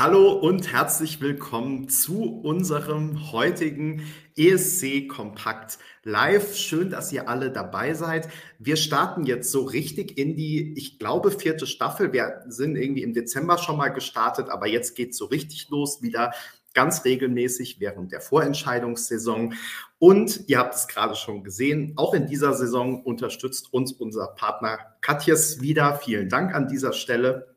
Hallo und herzlich willkommen zu unserem heutigen ESC Kompakt Live. Schön, dass ihr alle dabei seid. Wir starten jetzt so richtig in die, ich glaube, vierte Staffel. Wir sind irgendwie im Dezember schon mal gestartet, aber jetzt geht es so richtig los wieder ganz regelmäßig während der Vorentscheidungssaison. Und ihr habt es gerade schon gesehen, auch in dieser Saison unterstützt uns unser Partner Katjes wieder. Vielen Dank an dieser Stelle.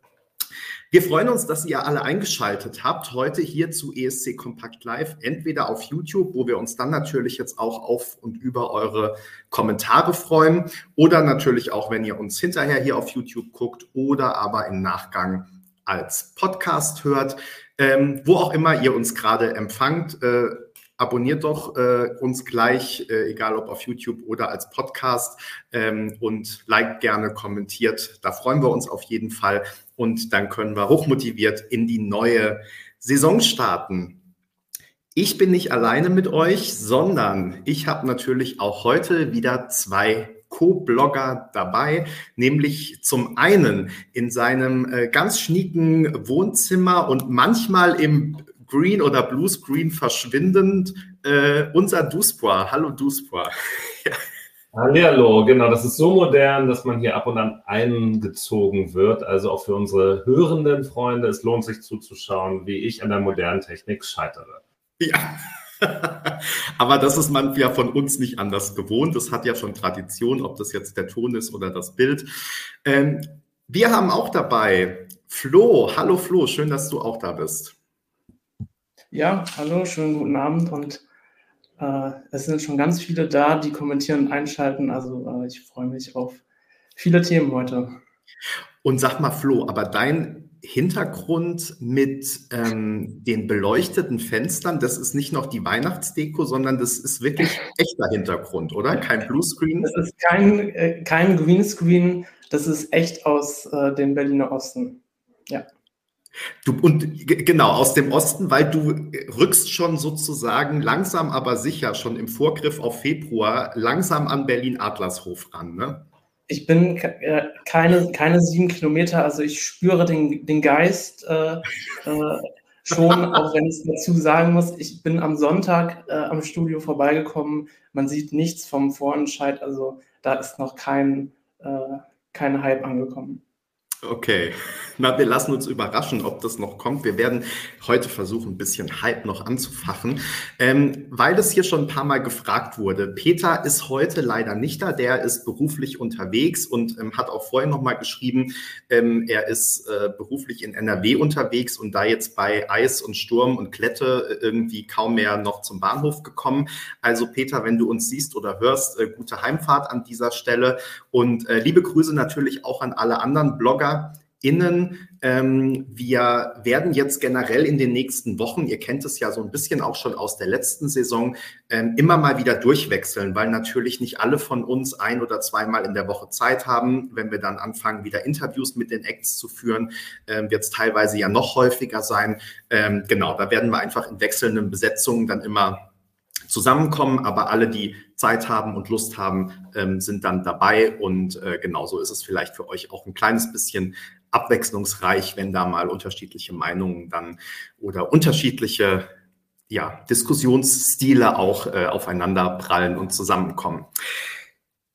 Wir freuen uns, dass ihr alle eingeschaltet habt heute hier zu ESC Kompakt Live, entweder auf YouTube, wo wir uns dann natürlich jetzt auch auf und über eure Kommentare freuen, oder natürlich auch, wenn ihr uns hinterher hier auf YouTube guckt oder aber im Nachgang als Podcast hört. Ähm, wo auch immer ihr uns gerade empfangt, äh, abonniert doch äh, uns gleich, äh, egal ob auf YouTube oder als Podcast ähm, und liked gerne, kommentiert. Da freuen wir uns auf jeden Fall und dann können wir hochmotiviert in die neue Saison starten. Ich bin nicht alleine mit euch, sondern ich habe natürlich auch heute wieder zwei Co-Blogger dabei, nämlich zum einen in seinem äh, ganz schnieken Wohnzimmer und manchmal im Green oder Blue Screen verschwindend äh, unser Duspoir. Hallo Duspoir. Hallo, genau, das ist so modern, dass man hier ab und an eingezogen wird. Also auch für unsere hörenden Freunde, es lohnt sich zuzuschauen, wie ich an der modernen Technik scheitere. Ja. Aber das ist man ja von uns nicht anders gewohnt. Das hat ja schon Tradition, ob das jetzt der Ton ist oder das Bild. Ähm, wir haben auch dabei Flo. Hallo Flo, schön, dass du auch da bist. Ja, hallo, schönen guten Abend und äh, es sind schon ganz viele da, die kommentieren und einschalten. Also äh, ich freue mich auf viele Themen heute. Und sag mal, Flo, aber dein Hintergrund mit ähm, den beleuchteten Fenstern, das ist nicht noch die Weihnachtsdeko, sondern das ist wirklich echter Hintergrund, oder? Kein Bluescreen? Das ist kein, äh, kein Greenscreen, das ist echt aus äh, dem Berliner Osten. Ja. Du, und genau, aus dem Osten, weil du rückst schon sozusagen langsam, aber sicher, schon im Vorgriff auf Februar, langsam an Berlin-Adlershof ran, ne? Ich bin äh, keine, keine sieben Kilometer, also ich spüre den, den Geist äh, äh, schon, auch wenn ich es dazu sagen muss, ich bin am Sonntag äh, am Studio vorbeigekommen, man sieht nichts vom Vorentscheid, also da ist noch kein, äh, kein Hype angekommen. Okay, na, wir lassen uns überraschen, ob das noch kommt. Wir werden heute versuchen, ein bisschen Hype noch anzufachen, ähm, weil das hier schon ein paar Mal gefragt wurde. Peter ist heute leider nicht da, der ist beruflich unterwegs und ähm, hat auch vorhin nochmal geschrieben, ähm, er ist äh, beruflich in NRW unterwegs und da jetzt bei Eis und Sturm und Klette äh, irgendwie kaum mehr noch zum Bahnhof gekommen. Also Peter, wenn du uns siehst oder hörst, äh, gute Heimfahrt an dieser Stelle und äh, liebe Grüße natürlich auch an alle anderen Blogger, innen. Ähm, wir werden jetzt generell in den nächsten Wochen, ihr kennt es ja so ein bisschen auch schon aus der letzten Saison, ähm, immer mal wieder durchwechseln, weil natürlich nicht alle von uns ein oder zweimal in der Woche Zeit haben. Wenn wir dann anfangen, wieder Interviews mit den Acts zu führen, ähm, wird es teilweise ja noch häufiger sein. Ähm, genau, da werden wir einfach in wechselnden Besetzungen dann immer zusammenkommen, aber alle, die Zeit haben und Lust haben, ähm, sind dann dabei. Und äh, genauso ist es vielleicht für euch auch ein kleines bisschen abwechslungsreich, wenn da mal unterschiedliche Meinungen dann oder unterschiedliche ja, Diskussionsstile auch äh, aufeinander prallen und zusammenkommen.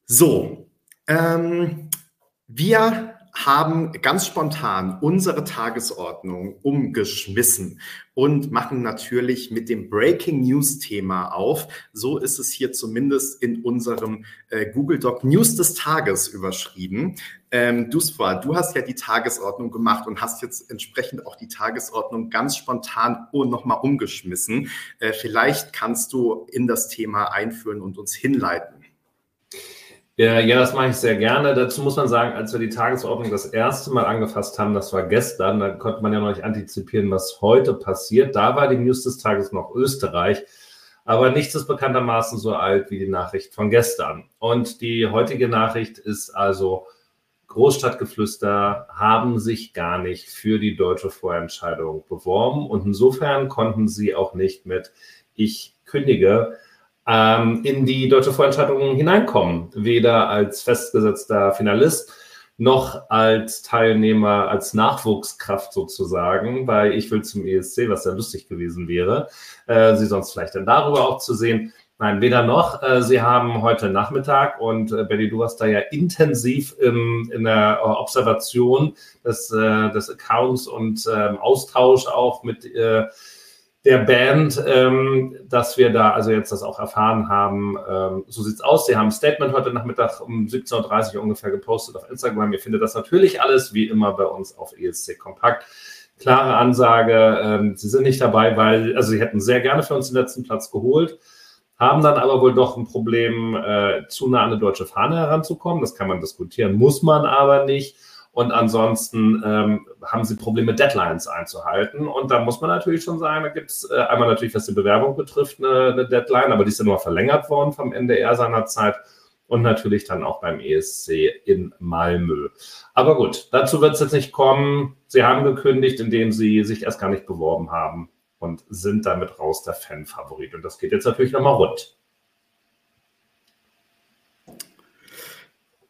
So, ähm, wir haben ganz spontan unsere Tagesordnung umgeschmissen und machen natürlich mit dem Breaking News Thema auf. So ist es hier zumindest in unserem äh, Google Doc News des Tages überschrieben. Ähm, Duspa, du hast ja die Tagesordnung gemacht und hast jetzt entsprechend auch die Tagesordnung ganz spontan oh, nochmal umgeschmissen. Äh, vielleicht kannst du in das Thema einführen und uns hinleiten. Ja, das mache ich sehr gerne. Dazu muss man sagen, als wir die Tagesordnung das erste Mal angefasst haben, das war gestern, da konnte man ja noch nicht antizipieren, was heute passiert. Da war die News des Tages noch Österreich, aber nichts ist bekanntermaßen so alt wie die Nachricht von gestern. Und die heutige Nachricht ist also, Großstadtgeflüster haben sich gar nicht für die deutsche Vorentscheidung beworben und insofern konnten sie auch nicht mit Ich kündige ähm, in die deutsche Vorentscheidung hineinkommen. Weder als festgesetzter Finalist noch als Teilnehmer, als Nachwuchskraft sozusagen, bei Ich will zum ESC, was ja lustig gewesen wäre, äh, Sie sonst vielleicht dann darüber auch zu sehen. Nein, weder noch. Äh, Sie haben heute Nachmittag und äh, Betty, du warst da ja intensiv im, in der Observation des, äh, des Accounts und ähm, Austausch auch mit äh, der Band, ähm, dass wir da also jetzt das auch erfahren haben. Ähm, so sieht's aus. Sie haben ein Statement heute Nachmittag um 17.30 Uhr ungefähr gepostet auf Instagram. Ihr findet das natürlich alles wie immer bei uns auf ESC Kompakt. Klare Ansage, ähm, Sie sind nicht dabei, weil, also Sie hätten sehr gerne für uns den letzten Platz geholt, haben dann aber wohl doch ein Problem, äh, zu nah an eine deutsche Fahne heranzukommen. Das kann man diskutieren, muss man aber nicht. Und ansonsten ähm, haben sie Probleme, Deadlines einzuhalten. Und da muss man natürlich schon sagen, da gibt es äh, einmal natürlich, was die Bewerbung betrifft, eine, eine Deadline, aber die ist ja nur verlängert worden vom NDR seinerzeit und natürlich dann auch beim ESC in Malmö. Aber gut, dazu wird es jetzt nicht kommen. Sie haben gekündigt, indem Sie sich erst gar nicht beworben haben und sind damit raus der Fanfavorit. Und das geht jetzt natürlich nochmal rund.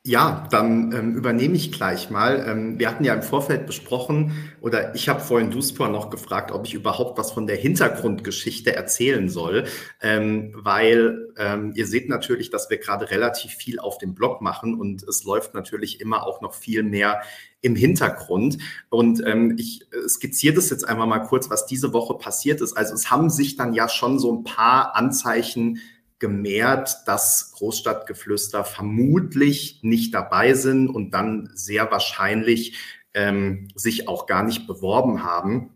Ja, dann ähm, übernehme ich gleich mal. Ähm, wir hatten ja im Vorfeld besprochen, oder ich habe vorhin Duspor noch gefragt, ob ich überhaupt was von der Hintergrundgeschichte erzählen soll, ähm, weil ähm, ihr seht natürlich, dass wir gerade relativ viel auf dem Blog machen und es läuft natürlich immer auch noch viel mehr im Hintergrund. Und ähm, ich äh, skizziere das jetzt einmal mal kurz, was diese Woche passiert ist. Also es haben sich dann ja schon so ein paar Anzeichen gemehrt, dass Großstadtgeflüster vermutlich nicht dabei sind und dann sehr wahrscheinlich ähm, sich auch gar nicht beworben haben.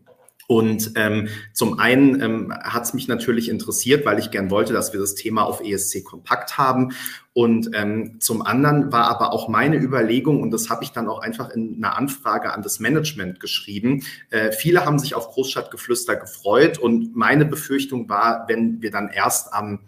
Und ähm, zum einen ähm, hat es mich natürlich interessiert, weil ich gern wollte, dass wir das Thema auf ESC kompakt haben. Und ähm, zum anderen war aber auch meine Überlegung, und das habe ich dann auch einfach in einer Anfrage an das Management geschrieben. Äh, viele haben sich auf Großstadtgeflüster gefreut und meine Befürchtung war, wenn wir dann erst am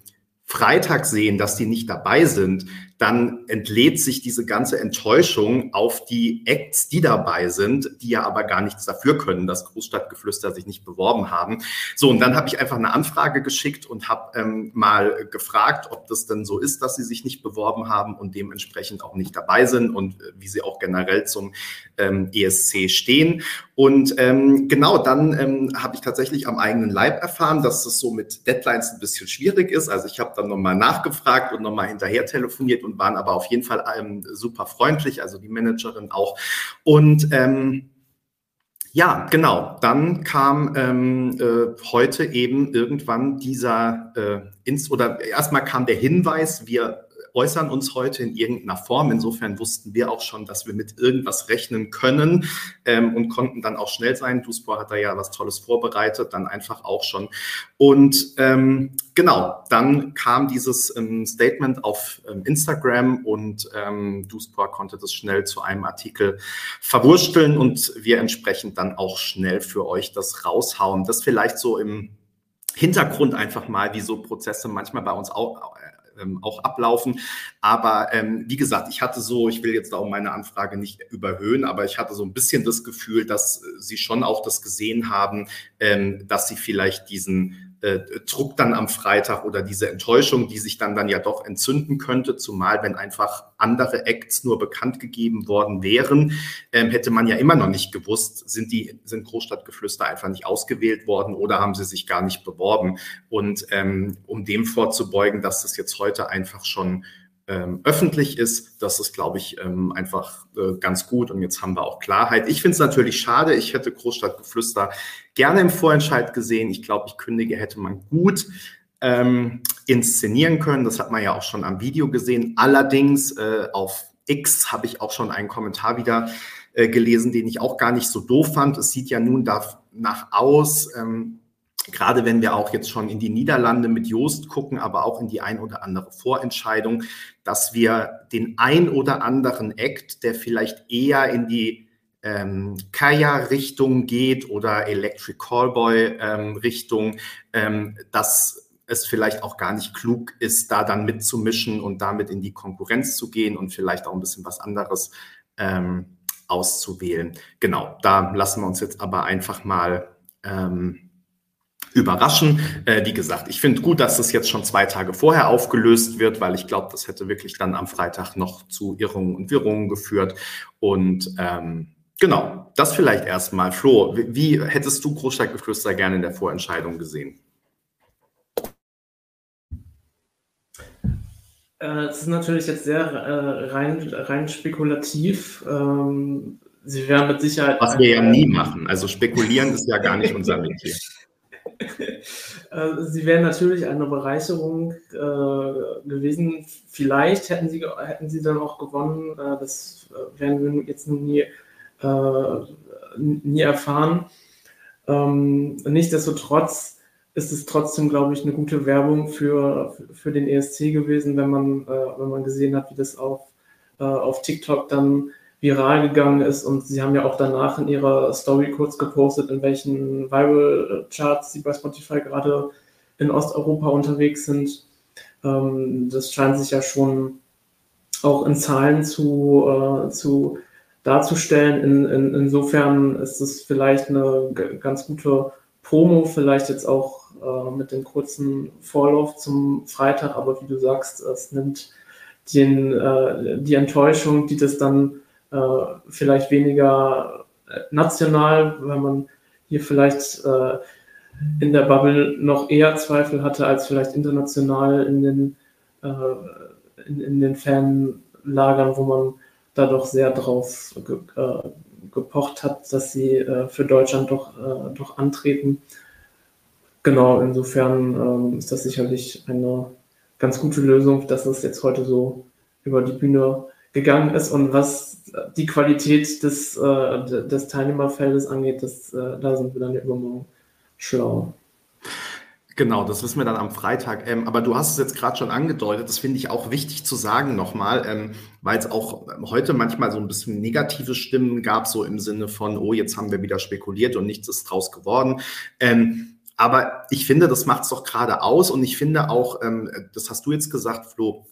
Freitag sehen, dass die nicht dabei sind, dann entlädt sich diese ganze Enttäuschung auf die Acts, die dabei sind, die ja aber gar nichts dafür können, dass Großstadtgeflüster sich nicht beworben haben. So, und dann habe ich einfach eine Anfrage geschickt und habe ähm, mal gefragt, ob das denn so ist, dass sie sich nicht beworben haben und dementsprechend auch nicht dabei sind und äh, wie sie auch generell zum ähm, ESC stehen. Und ähm, genau, dann ähm, habe ich tatsächlich am eigenen Leib erfahren, dass das so mit Deadlines ein bisschen schwierig ist. Also ich habe dann nochmal nachgefragt und nochmal hinterher telefoniert und waren aber auf jeden Fall ähm, super freundlich, also die Managerin auch. Und ähm, ja, genau. Dann kam ähm, äh, heute eben irgendwann dieser äh, Inst oder erstmal kam der Hinweis, wir äußern uns heute in irgendeiner Form. Insofern wussten wir auch schon, dass wir mit irgendwas rechnen können ähm, und konnten dann auch schnell sein. Duspor hat da ja was Tolles vorbereitet, dann einfach auch schon. Und ähm, genau, dann kam dieses ähm, Statement auf ähm, Instagram und ähm, Duspor konnte das schnell zu einem Artikel verwursteln und wir entsprechend dann auch schnell für euch das raushauen. Das vielleicht so im Hintergrund einfach mal, wie so Prozesse manchmal bei uns auch, ähm, auch ablaufen. Aber ähm, wie gesagt, ich hatte so, ich will jetzt auch meine Anfrage nicht überhöhen, aber ich hatte so ein bisschen das Gefühl, dass äh, Sie schon auch das gesehen haben, ähm, dass Sie vielleicht diesen äh, Druck dann am Freitag oder diese Enttäuschung, die sich dann dann ja doch entzünden könnte, zumal wenn einfach andere Acts nur bekannt gegeben worden wären, ähm, hätte man ja immer noch nicht gewusst, sind die sind Großstadtgeflüster einfach nicht ausgewählt worden oder haben sie sich gar nicht beworben. Und ähm, um dem vorzubeugen, dass das jetzt heute einfach schon ähm, öffentlich ist. Das ist, glaube ich, ähm, einfach äh, ganz gut. Und jetzt haben wir auch Klarheit. Ich finde es natürlich schade. Ich hätte Großstadtgeflüster gerne im Vorentscheid gesehen. Ich glaube, ich kündige hätte man gut ähm, inszenieren können. Das hat man ja auch schon am Video gesehen. Allerdings äh, auf X habe ich auch schon einen Kommentar wieder äh, gelesen, den ich auch gar nicht so doof fand. Es sieht ja nun danach aus, ähm, gerade wenn wir auch jetzt schon in die Niederlande mit Joost gucken, aber auch in die ein oder andere Vorentscheidung, dass wir den ein oder anderen Act, der vielleicht eher in die ähm, Kaya-Richtung geht oder Electric Callboy-Richtung, ähm, dass es vielleicht auch gar nicht klug ist, da dann mitzumischen und damit in die Konkurrenz zu gehen und vielleicht auch ein bisschen was anderes ähm, auszuwählen. Genau, da lassen wir uns jetzt aber einfach mal ähm, überraschen. Äh, wie gesagt, ich finde gut, dass das jetzt schon zwei Tage vorher aufgelöst wird, weil ich glaube, das hätte wirklich dann am Freitag noch zu Irrungen und Wirrungen geführt. Und ähm, genau, das vielleicht erstmal. Flo, wie, wie hättest du Großstadtgeflüster gerne in der Vorentscheidung gesehen? Äh, es ist natürlich jetzt sehr äh, rein, rein spekulativ. Ähm, Sie werden mit Sicherheit. Was wir ja nie machen. Also spekulieren ist ja gar nicht unser Metier. Äh, sie wären natürlich eine Bereicherung äh, gewesen. Vielleicht hätten sie, hätten sie dann auch gewonnen. Äh, das werden wir jetzt nie, äh, nie erfahren. Ähm, nichtsdestotrotz ist es trotzdem, glaube ich, eine gute Werbung für, für den ESC gewesen, wenn man, äh, wenn man gesehen hat, wie das auf, äh, auf TikTok dann viral gegangen ist. Und sie haben ja auch danach in ihrer Story kurz gepostet, in welchen Viral-Charts sie bei Spotify gerade in Osteuropa unterwegs sind. Ähm, das scheint sich ja schon auch in Zahlen zu, äh, zu darzustellen. In, in, insofern ist es vielleicht eine ganz gute Promo, vielleicht jetzt auch äh, mit dem kurzen Vorlauf zum Freitag, aber wie du sagst, es nimmt den, äh, die Enttäuschung, die das dann vielleicht weniger äh, national, weil man hier vielleicht äh, in der Bubble noch eher Zweifel hatte als vielleicht international in den, in, in den Fanlagern, wo man da doch sehr drauf ge, äh, gepocht hat, dass sie äh, für Deutschland doch, äh, doch antreten. Genau, insofern ähm, ist das sicherlich eine ganz gute Lösung, dass es jetzt heute so über die Bühne gegangen ist und was die Qualität des, äh, des Teilnehmerfeldes angeht, das, äh, da sind wir dann übermorgen schlau. Genau, das wissen wir dann am Freitag. Ähm, aber du hast es jetzt gerade schon angedeutet, das finde ich auch wichtig zu sagen nochmal, ähm, weil es auch heute manchmal so ein bisschen negative Stimmen gab, so im Sinne von, oh, jetzt haben wir wieder spekuliert und nichts ist draus geworden. Ähm, aber ich finde, das macht es doch gerade aus und ich finde auch, ähm, das hast du jetzt gesagt, Flo,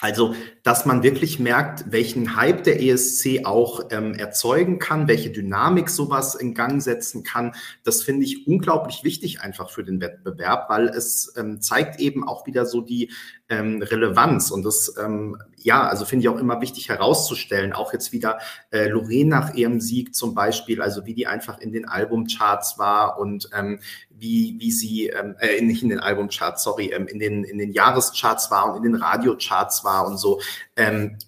also, dass man wirklich merkt, welchen Hype der ESC auch ähm, erzeugen kann, welche Dynamik sowas in Gang setzen kann, das finde ich unglaublich wichtig einfach für den Wettbewerb, weil es ähm, zeigt eben auch wieder so die ähm, Relevanz. Und das, ähm, ja, also finde ich auch immer wichtig herauszustellen. Auch jetzt wieder äh, Lorraine nach ihrem Sieg zum Beispiel, also wie die einfach in den Albumcharts war und ähm, wie, wie sie, ähm, äh, nicht in den Albumcharts, sorry, ähm, in, den, in den Jahrescharts war und in den Radiocharts war und so. Ähm,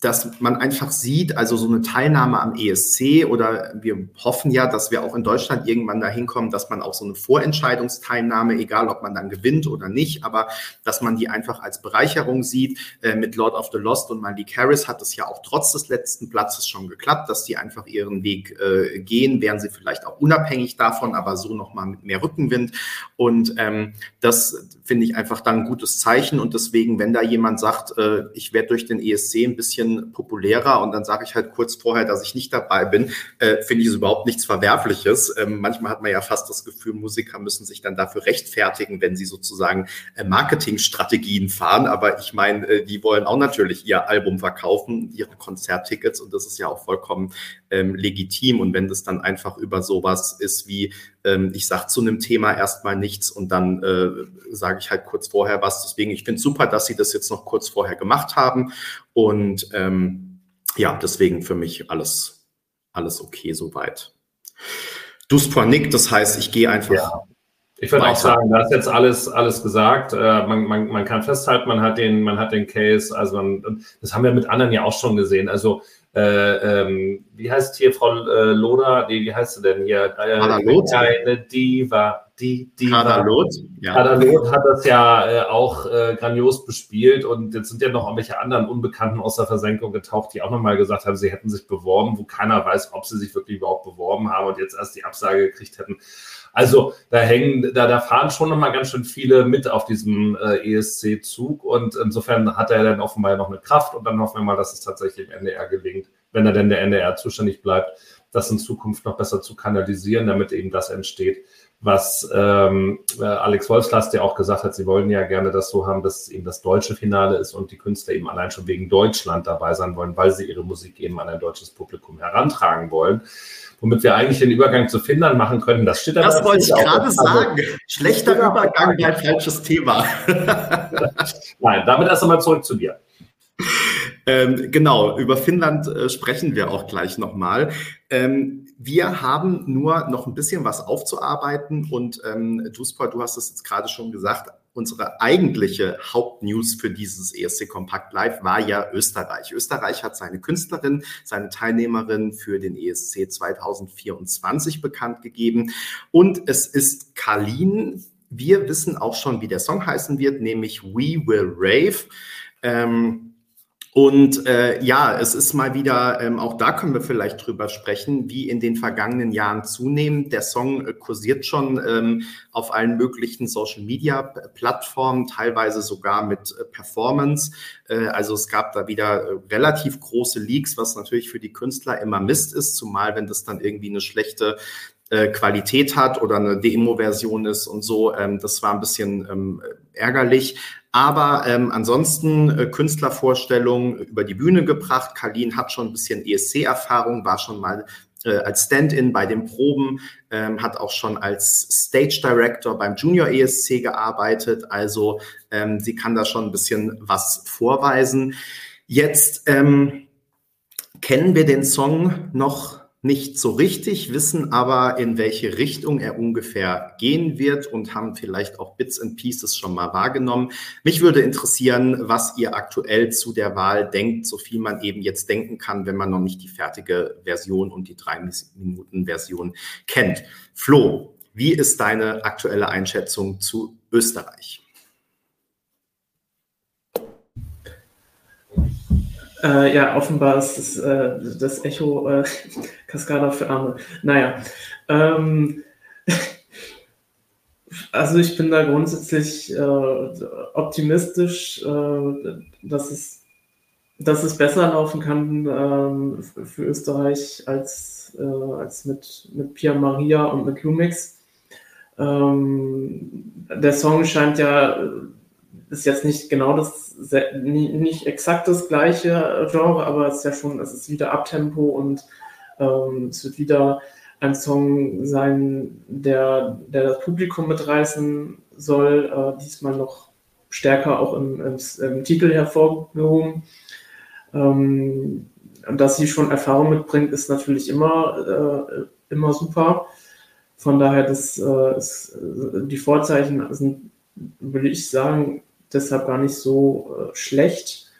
dass man einfach sieht, also so eine Teilnahme am ESC oder wir hoffen ja, dass wir auch in Deutschland irgendwann dahin kommen, dass man auch so eine Vorentscheidungsteilnahme, egal ob man dann gewinnt oder nicht, aber dass man die einfach als Bereicherung sieht. Äh, mit Lord of the Lost und Malik Harris hat es ja auch trotz des letzten Platzes schon geklappt, dass die einfach ihren Weg äh, gehen, wären sie vielleicht auch unabhängig davon, aber so nochmal mit mehr Rückenwind. Und ähm, das finde ich einfach dann ein gutes Zeichen. Und deswegen, wenn da jemand sagt, äh, ich werde durch den ESC ein bisschen bisschen populärer und dann sage ich halt kurz vorher, dass ich nicht dabei bin, äh, finde ich es überhaupt nichts Verwerfliches. Ähm, manchmal hat man ja fast das Gefühl, Musiker müssen sich dann dafür rechtfertigen, wenn sie sozusagen äh, Marketingstrategien fahren. Aber ich meine, äh, die wollen auch natürlich ihr Album verkaufen, ihre Konzerttickets und das ist ja auch vollkommen ähm, legitim. Und wenn das dann einfach über sowas ist wie, ähm, ich sage zu einem Thema erstmal nichts und dann äh, sage ich halt kurz vorher was. Deswegen, ich finde super, dass Sie das jetzt noch kurz vorher gemacht haben. Und ähm, ja, deswegen für mich alles, alles okay soweit. Dus Nick, das heißt, ich gehe einfach. Ja. Ich würde auch sagen, da ist jetzt alles, alles gesagt. Äh, man, man, man kann festhalten, man hat den, man hat den Case, also man, das haben wir mit anderen ja auch schon gesehen. Also äh, ähm, wie heißt hier Frau äh, Loda? Nee, wie heißt sie denn hier? Äh, eine Diva. Die, Diva. Kadalot, ja. Kadalot hat das ja äh, auch äh, grandios bespielt und jetzt sind ja noch irgendwelche anderen Unbekannten aus der Versenkung getaucht, die auch nochmal gesagt haben, sie hätten sich beworben, wo keiner weiß, ob sie sich wirklich überhaupt beworben haben und jetzt erst die Absage gekriegt hätten. Also da hängen, da, da fahren schon nochmal ganz schön viele mit auf diesem äh, ESC-Zug und insofern hat er dann offenbar noch eine Kraft und dann hoffen wir mal, dass es tatsächlich im NDR gelingt, wenn er denn der NDR zuständig bleibt, das in Zukunft noch besser zu kanalisieren, damit eben das entsteht, was ähm, äh, Alex Wolfslast ja auch gesagt hat, sie wollen ja gerne das so haben, dass es eben das deutsche Finale ist und die Künstler eben allein schon wegen Deutschland dabei sein wollen, weil sie ihre Musik eben an ein deutsches Publikum herantragen wollen. Womit wir eigentlich den Übergang zu Finnland machen könnten. Das steht Das wollte ich gerade also, sagen. Schlechter Übergang bei falsches Thema. Nein, damit erst einmal zurück zu dir. Ähm, genau, über Finnland äh, sprechen wir auch gleich nochmal. Ähm, wir haben nur noch ein bisschen was aufzuarbeiten und ähm, Duspor, du hast es jetzt gerade schon gesagt, unsere eigentliche Hauptnews für dieses ESC Kompakt Live war ja Österreich. Österreich hat seine Künstlerin, seine Teilnehmerin für den ESC 2024 bekannt gegeben und es ist Kalin. Wir wissen auch schon, wie der Song heißen wird, nämlich We Will Rave. Ähm, und äh, ja, es ist mal wieder, ähm, auch da können wir vielleicht drüber sprechen, wie in den vergangenen Jahren zunehmend. Der Song äh, kursiert schon ähm, auf allen möglichen Social-Media-Plattformen, teilweise sogar mit äh, Performance. Äh, also es gab da wieder äh, relativ große Leaks, was natürlich für die Künstler immer Mist ist, zumal wenn das dann irgendwie eine schlechte äh, Qualität hat oder eine Demo-Version ist und so. Ähm, das war ein bisschen ähm, ärgerlich. Aber ähm, ansonsten äh, Künstlervorstellungen über die Bühne gebracht. Kalin hat schon ein bisschen ESC-Erfahrung, war schon mal äh, als Stand-in bei den Proben, ähm, hat auch schon als Stage Director beim Junior ESC gearbeitet. Also ähm, sie kann da schon ein bisschen was vorweisen. Jetzt ähm, kennen wir den Song noch nicht so richtig, wissen aber, in welche Richtung er ungefähr gehen wird und haben vielleicht auch Bits and Pieces schon mal wahrgenommen. Mich würde interessieren, was ihr aktuell zu der Wahl denkt, so viel man eben jetzt denken kann, wenn man noch nicht die fertige Version und die drei Minuten Version kennt. Flo, wie ist deine aktuelle Einschätzung zu Österreich? Äh, ja, offenbar ist das, äh, das Echo äh, Cascada für Arme. Naja. Ähm, also ich bin da grundsätzlich äh, optimistisch, äh, dass, es, dass es besser laufen kann ähm, für Österreich als, äh, als mit, mit Pia Maria und mit Lumix. Ähm, der Song scheint ja ist jetzt nicht genau das, nicht exakt das gleiche Genre, aber es ist ja schon, es ist wieder Abtempo und ähm, es wird wieder ein Song sein, der, der das Publikum mitreißen soll, äh, diesmal noch stärker auch im, im, im Titel hervorgehoben. Ähm, dass sie schon Erfahrung mitbringt, ist natürlich immer, äh, immer super. Von daher, das, äh, ist, die Vorzeichen sind, würde ich sagen, deshalb gar nicht so äh, schlecht.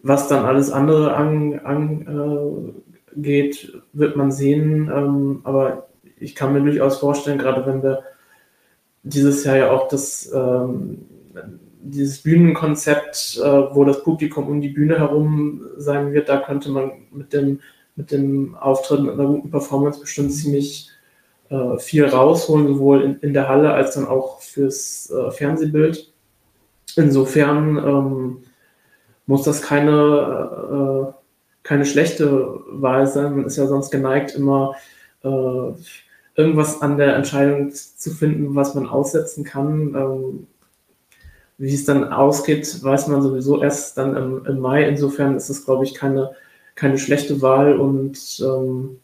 Was dann alles andere angeht, an, äh, wird man sehen. Ähm, aber ich kann mir durchaus vorstellen, gerade wenn wir dieses Jahr ja auch das, ähm, dieses Bühnenkonzept, äh, wo das Publikum um die Bühne herum sein wird, da könnte man mit dem, mit dem Auftritt, mit einer guten Performance bestimmt ziemlich äh, viel rausholen, sowohl in, in, der Halle als dann auch fürs äh, Fernsehbild. Insofern ähm, muss das keine, äh, keine schlechte Wahl sein. Man ist ja sonst geneigt, immer äh, irgendwas an der Entscheidung zu finden, was man aussetzen kann. Ähm, wie es dann ausgeht, weiß man sowieso erst dann im, im Mai. Insofern ist es, glaube ich, keine, keine schlechte Wahl. Und ähm,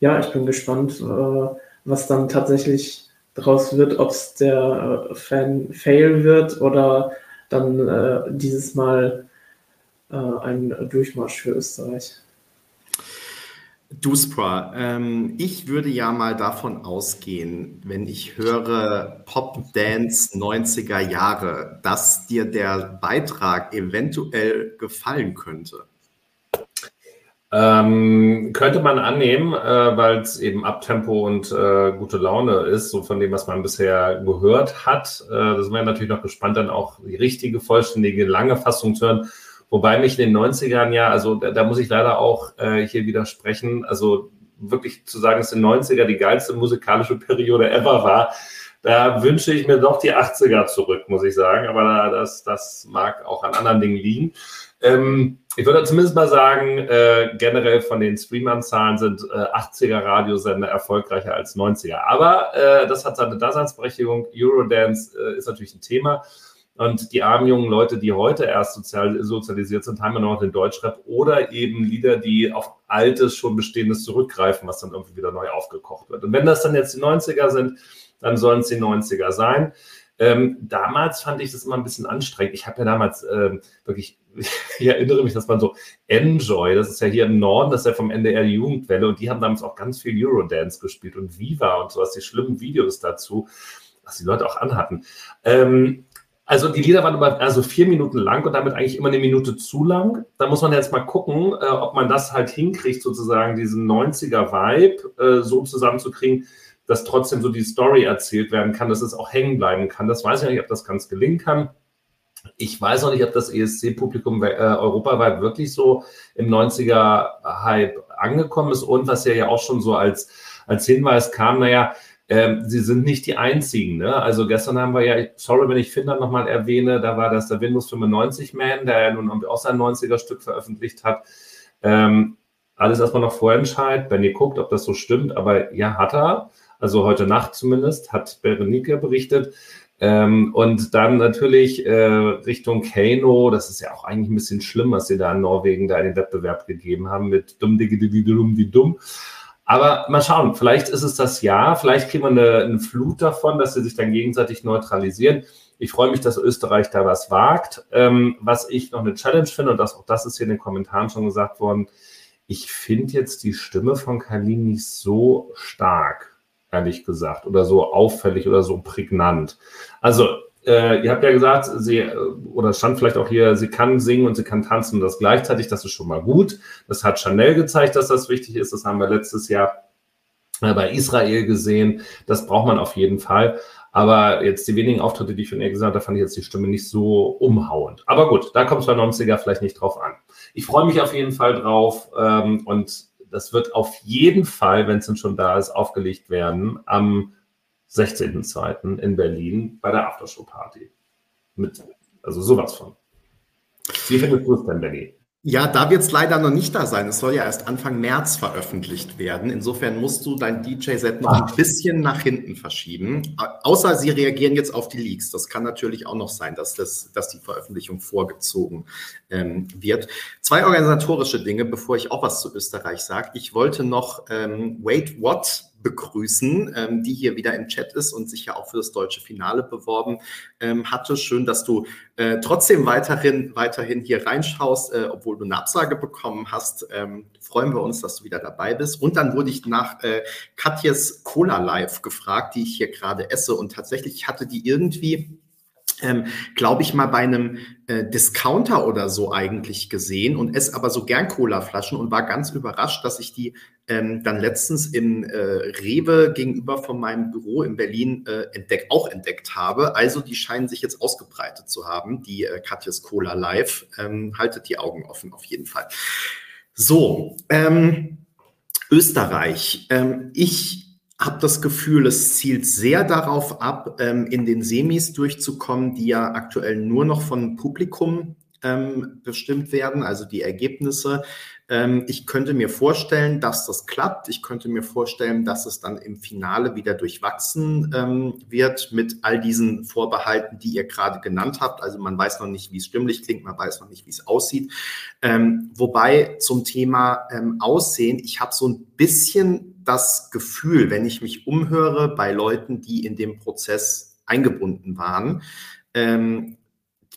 ja, ich bin gespannt, äh, was dann tatsächlich draus wird, ob es der äh, Fan-Fail wird oder dann äh, dieses Mal ein Durchmarsch für Österreich. Duspra, ähm, ich würde ja mal davon ausgehen, wenn ich höre Pop Dance 90er Jahre, dass dir der Beitrag eventuell gefallen könnte. Ähm, könnte man annehmen, äh, weil es eben Abtempo und äh, gute Laune ist, so von dem, was man bisher gehört hat. Äh, da sind wir natürlich noch gespannt, dann auch die richtige, vollständige, lange Fassung zu hören. Wobei mich in den 90ern ja, also da, da muss ich leider auch äh, hier widersprechen, also wirklich zu sagen, dass den 90er die geilste musikalische Periode ever war, Da wünsche ich mir doch die 80er zurück, muss ich sagen. Aber das, das mag auch an anderen Dingen liegen. Ähm, ich würde zumindest mal sagen, äh, generell von den Streamern-Zahlen sind äh, 80er Radiosender erfolgreicher als 90er. Aber äh, das hat seine Daseinsberechtigung. Eurodance äh, ist natürlich ein Thema. Und die armen jungen Leute, die heute erst sozial, sozialisiert sind, haben ja noch den Deutschrap oder eben Lieder, die auf altes, schon bestehendes zurückgreifen, was dann irgendwie wieder neu aufgekocht wird. Und wenn das dann jetzt die 90er sind, dann sollen es die 90er sein. Ähm, damals fand ich das immer ein bisschen anstrengend. Ich habe ja damals ähm, wirklich, ich erinnere mich, dass man so Enjoy, das ist ja hier im Norden, das ist ja vom NDR die Jugendwelle und die haben damals auch ganz viel Eurodance gespielt und Viva und sowas, die schlimmen Videos dazu, was die Leute auch anhatten. Ähm, also die Lieder waren immer also vier Minuten lang und damit eigentlich immer eine Minute zu lang. Da muss man jetzt mal gucken, äh, ob man das halt hinkriegt, sozusagen diesen 90er-Vibe äh, so zusammenzukriegen, dass trotzdem so die Story erzählt werden kann, dass es auch hängen bleiben kann. Das weiß ich nicht, ob das ganz gelingen kann. Ich weiß auch nicht, ob das ESC-Publikum äh, europaweit wirklich so im 90er-Hype angekommen ist und was ja ja auch schon so als, als Hinweis kam, naja, ähm, sie sind nicht die einzigen. Ne? Also gestern haben wir ja, sorry, wenn ich Finder nochmal erwähne, da war das der Windows 95 Man, der ja nun auch sein 90er-Stück veröffentlicht hat. Ähm, alles erstmal noch vorentscheid, wenn ihr guckt, ob das so stimmt, aber ja, hat er. Also heute Nacht zumindest, hat Berenike berichtet. Ähm, und dann natürlich äh, Richtung Kano, das ist ja auch eigentlich ein bisschen schlimm, was sie da in Norwegen da in den Wettbewerb gegeben haben mit dumm, diggi, diggi, dumm, die dumm. Aber mal schauen, vielleicht ist es das Jahr, vielleicht kriegen wir eine, eine Flut davon, dass sie sich dann gegenseitig neutralisieren. Ich freue mich, dass Österreich da was wagt. Ähm, was ich noch eine Challenge finde, und das, auch das ist hier in den Kommentaren schon gesagt worden, ich finde jetzt die Stimme von Kalin nicht so stark ehrlich gesagt, oder so auffällig oder so prägnant. Also, äh, ihr habt ja gesagt, sie, äh, oder stand vielleicht auch hier, sie kann singen und sie kann tanzen und das gleichzeitig, das ist schon mal gut. Das hat Chanel gezeigt, dass das wichtig ist. Das haben wir letztes Jahr äh, bei Israel gesehen. Das braucht man auf jeden Fall. Aber jetzt die wenigen Auftritte, die ich von ihr gesagt habe, da fand ich jetzt die Stimme nicht so umhauend. Aber gut, da kommt es bei 90er vielleicht nicht drauf an. Ich freue mich auf jeden Fall drauf ähm, und das wird auf jeden Fall, wenn es denn schon da ist, aufgelegt werden am 16.02. in Berlin bei der Aftershow-Party. Mit, also sowas von. Wie findest du es denn, Benny? Ja, da wird es leider noch nicht da sein. Es soll ja erst Anfang März veröffentlicht werden. Insofern musst du dein DJ-Set noch ein bisschen nach hinten verschieben. Außer sie reagieren jetzt auf die Leaks. Das kann natürlich auch noch sein, dass, das, dass die Veröffentlichung vorgezogen ähm, wird. Zwei organisatorische Dinge, bevor ich auch was zu Österreich sage. Ich wollte noch ähm, Wait What begrüßen, ähm, die hier wieder im Chat ist und sich ja auch für das deutsche Finale beworben ähm, hatte. Schön, dass du äh, trotzdem weiterhin, weiterhin hier reinschaust, äh, obwohl du eine Absage bekommen hast. Ähm, freuen wir uns, dass du wieder dabei bist. Und dann wurde ich nach äh, Katjes Cola Live gefragt, die ich hier gerade esse. Und tatsächlich hatte die irgendwie ähm, glaube ich, mal bei einem äh, Discounter oder so eigentlich gesehen und esse aber so gern Cola-Flaschen und war ganz überrascht, dass ich die ähm, dann letztens im äh, Rewe gegenüber von meinem Büro in Berlin äh, entdeck, auch entdeckt habe. Also die scheinen sich jetzt ausgebreitet zu haben, die äh, Katjes Cola Live. Ähm, haltet die Augen offen auf jeden Fall. So, ähm, Österreich. Ähm, ich habe das Gefühl, es zielt sehr darauf ab, ähm, in den Semis durchzukommen, die ja aktuell nur noch von Publikum ähm, bestimmt werden, also die Ergebnisse. Ähm, ich könnte mir vorstellen, dass das klappt. Ich könnte mir vorstellen, dass es dann im Finale wieder durchwachsen wird mit all diesen Vorbehalten, die ihr gerade genannt habt. Also man weiß noch nicht, wie es stimmlich klingt, man weiß noch nicht, wie es aussieht. Wobei zum Thema Aussehen, ich habe so ein bisschen das Gefühl, wenn ich mich umhöre bei Leuten, die in dem Prozess eingebunden waren, ähm,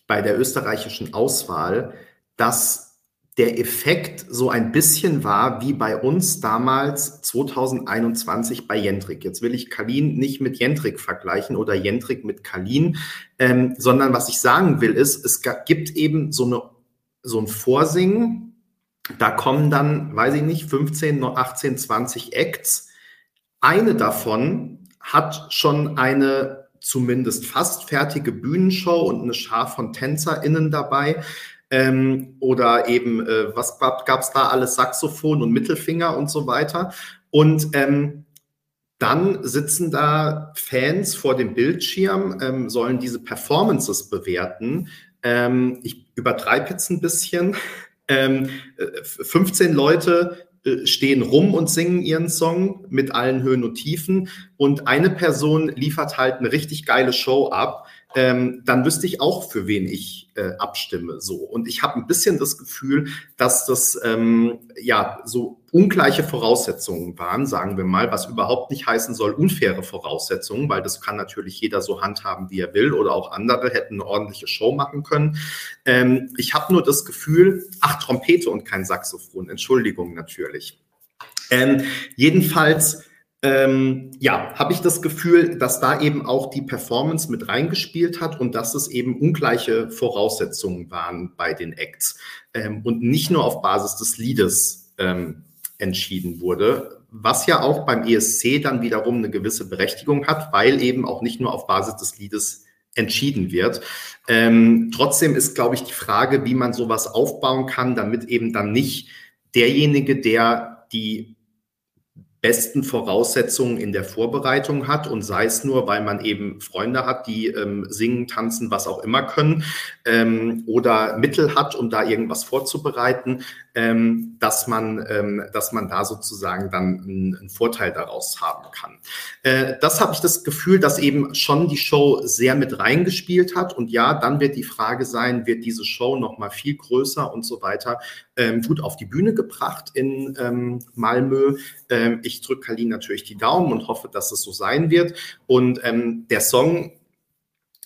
bei der österreichischen Auswahl, dass der Effekt so ein bisschen war wie bei uns damals 2021 bei Jentrik. Jetzt will ich Kalin nicht mit Jentrik vergleichen oder Jentrik mit Kalin, ähm, sondern was ich sagen will ist, es gibt eben so, eine, so ein Vorsingen, da kommen dann, weiß ich nicht, 15, 18, 20 Acts. Eine davon hat schon eine zumindest fast fertige Bühnenshow und eine Schar von TänzerInnen dabei. Ähm, oder eben, äh, was gab es da alles, Saxophon und Mittelfinger und so weiter. Und ähm, dann sitzen da Fans vor dem Bildschirm, ähm, sollen diese Performances bewerten. Ähm, ich übertreibe jetzt ein bisschen. Ähm, 15 äh, Leute äh, stehen rum und singen ihren Song mit allen Höhen und Tiefen. Und eine Person liefert halt eine richtig geile Show ab ähm, dann wüsste ich auch, für wen ich äh, abstimme. So. Und ich habe ein bisschen das Gefühl, dass das ähm, ja so ungleiche Voraussetzungen waren, sagen wir mal, was überhaupt nicht heißen soll, unfaire Voraussetzungen, weil das kann natürlich jeder so handhaben, wie er will, oder auch andere hätten eine ordentliche Show machen können. Ähm, ich habe nur das Gefühl, ach, Trompete und kein Saxophon, Entschuldigung natürlich. Ähm, jedenfalls ähm, ja, habe ich das Gefühl, dass da eben auch die Performance mit reingespielt hat und dass es eben ungleiche Voraussetzungen waren bei den Acts ähm, und nicht nur auf Basis des Liedes ähm, entschieden wurde, was ja auch beim ESC dann wiederum eine gewisse Berechtigung hat, weil eben auch nicht nur auf Basis des Liedes entschieden wird. Ähm, trotzdem ist, glaube ich, die Frage, wie man sowas aufbauen kann, damit eben dann nicht derjenige, der die besten Voraussetzungen in der Vorbereitung hat und sei es nur, weil man eben Freunde hat, die ähm, singen, tanzen, was auch immer können ähm, oder Mittel hat, um da irgendwas vorzubereiten, ähm, dass, man, ähm, dass man da sozusagen dann einen, einen Vorteil daraus haben kann. Äh, das habe ich das Gefühl, dass eben schon die Show sehr mit reingespielt hat und ja, dann wird die Frage sein, wird diese Show noch mal viel größer und so weiter ähm, gut auf die Bühne gebracht in ähm, Malmö. Ähm, ich drücke Kalin natürlich die Daumen und hoffe, dass es so sein wird. Und ähm, der Song,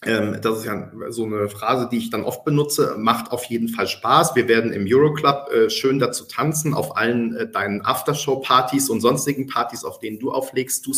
ähm, das ist ja so eine Phrase, die ich dann oft benutze, macht auf jeden Fall Spaß. Wir werden im Euroclub äh, schön dazu tanzen, auf allen äh, deinen Aftershow-Partys und sonstigen Partys, auf denen du auflegst, du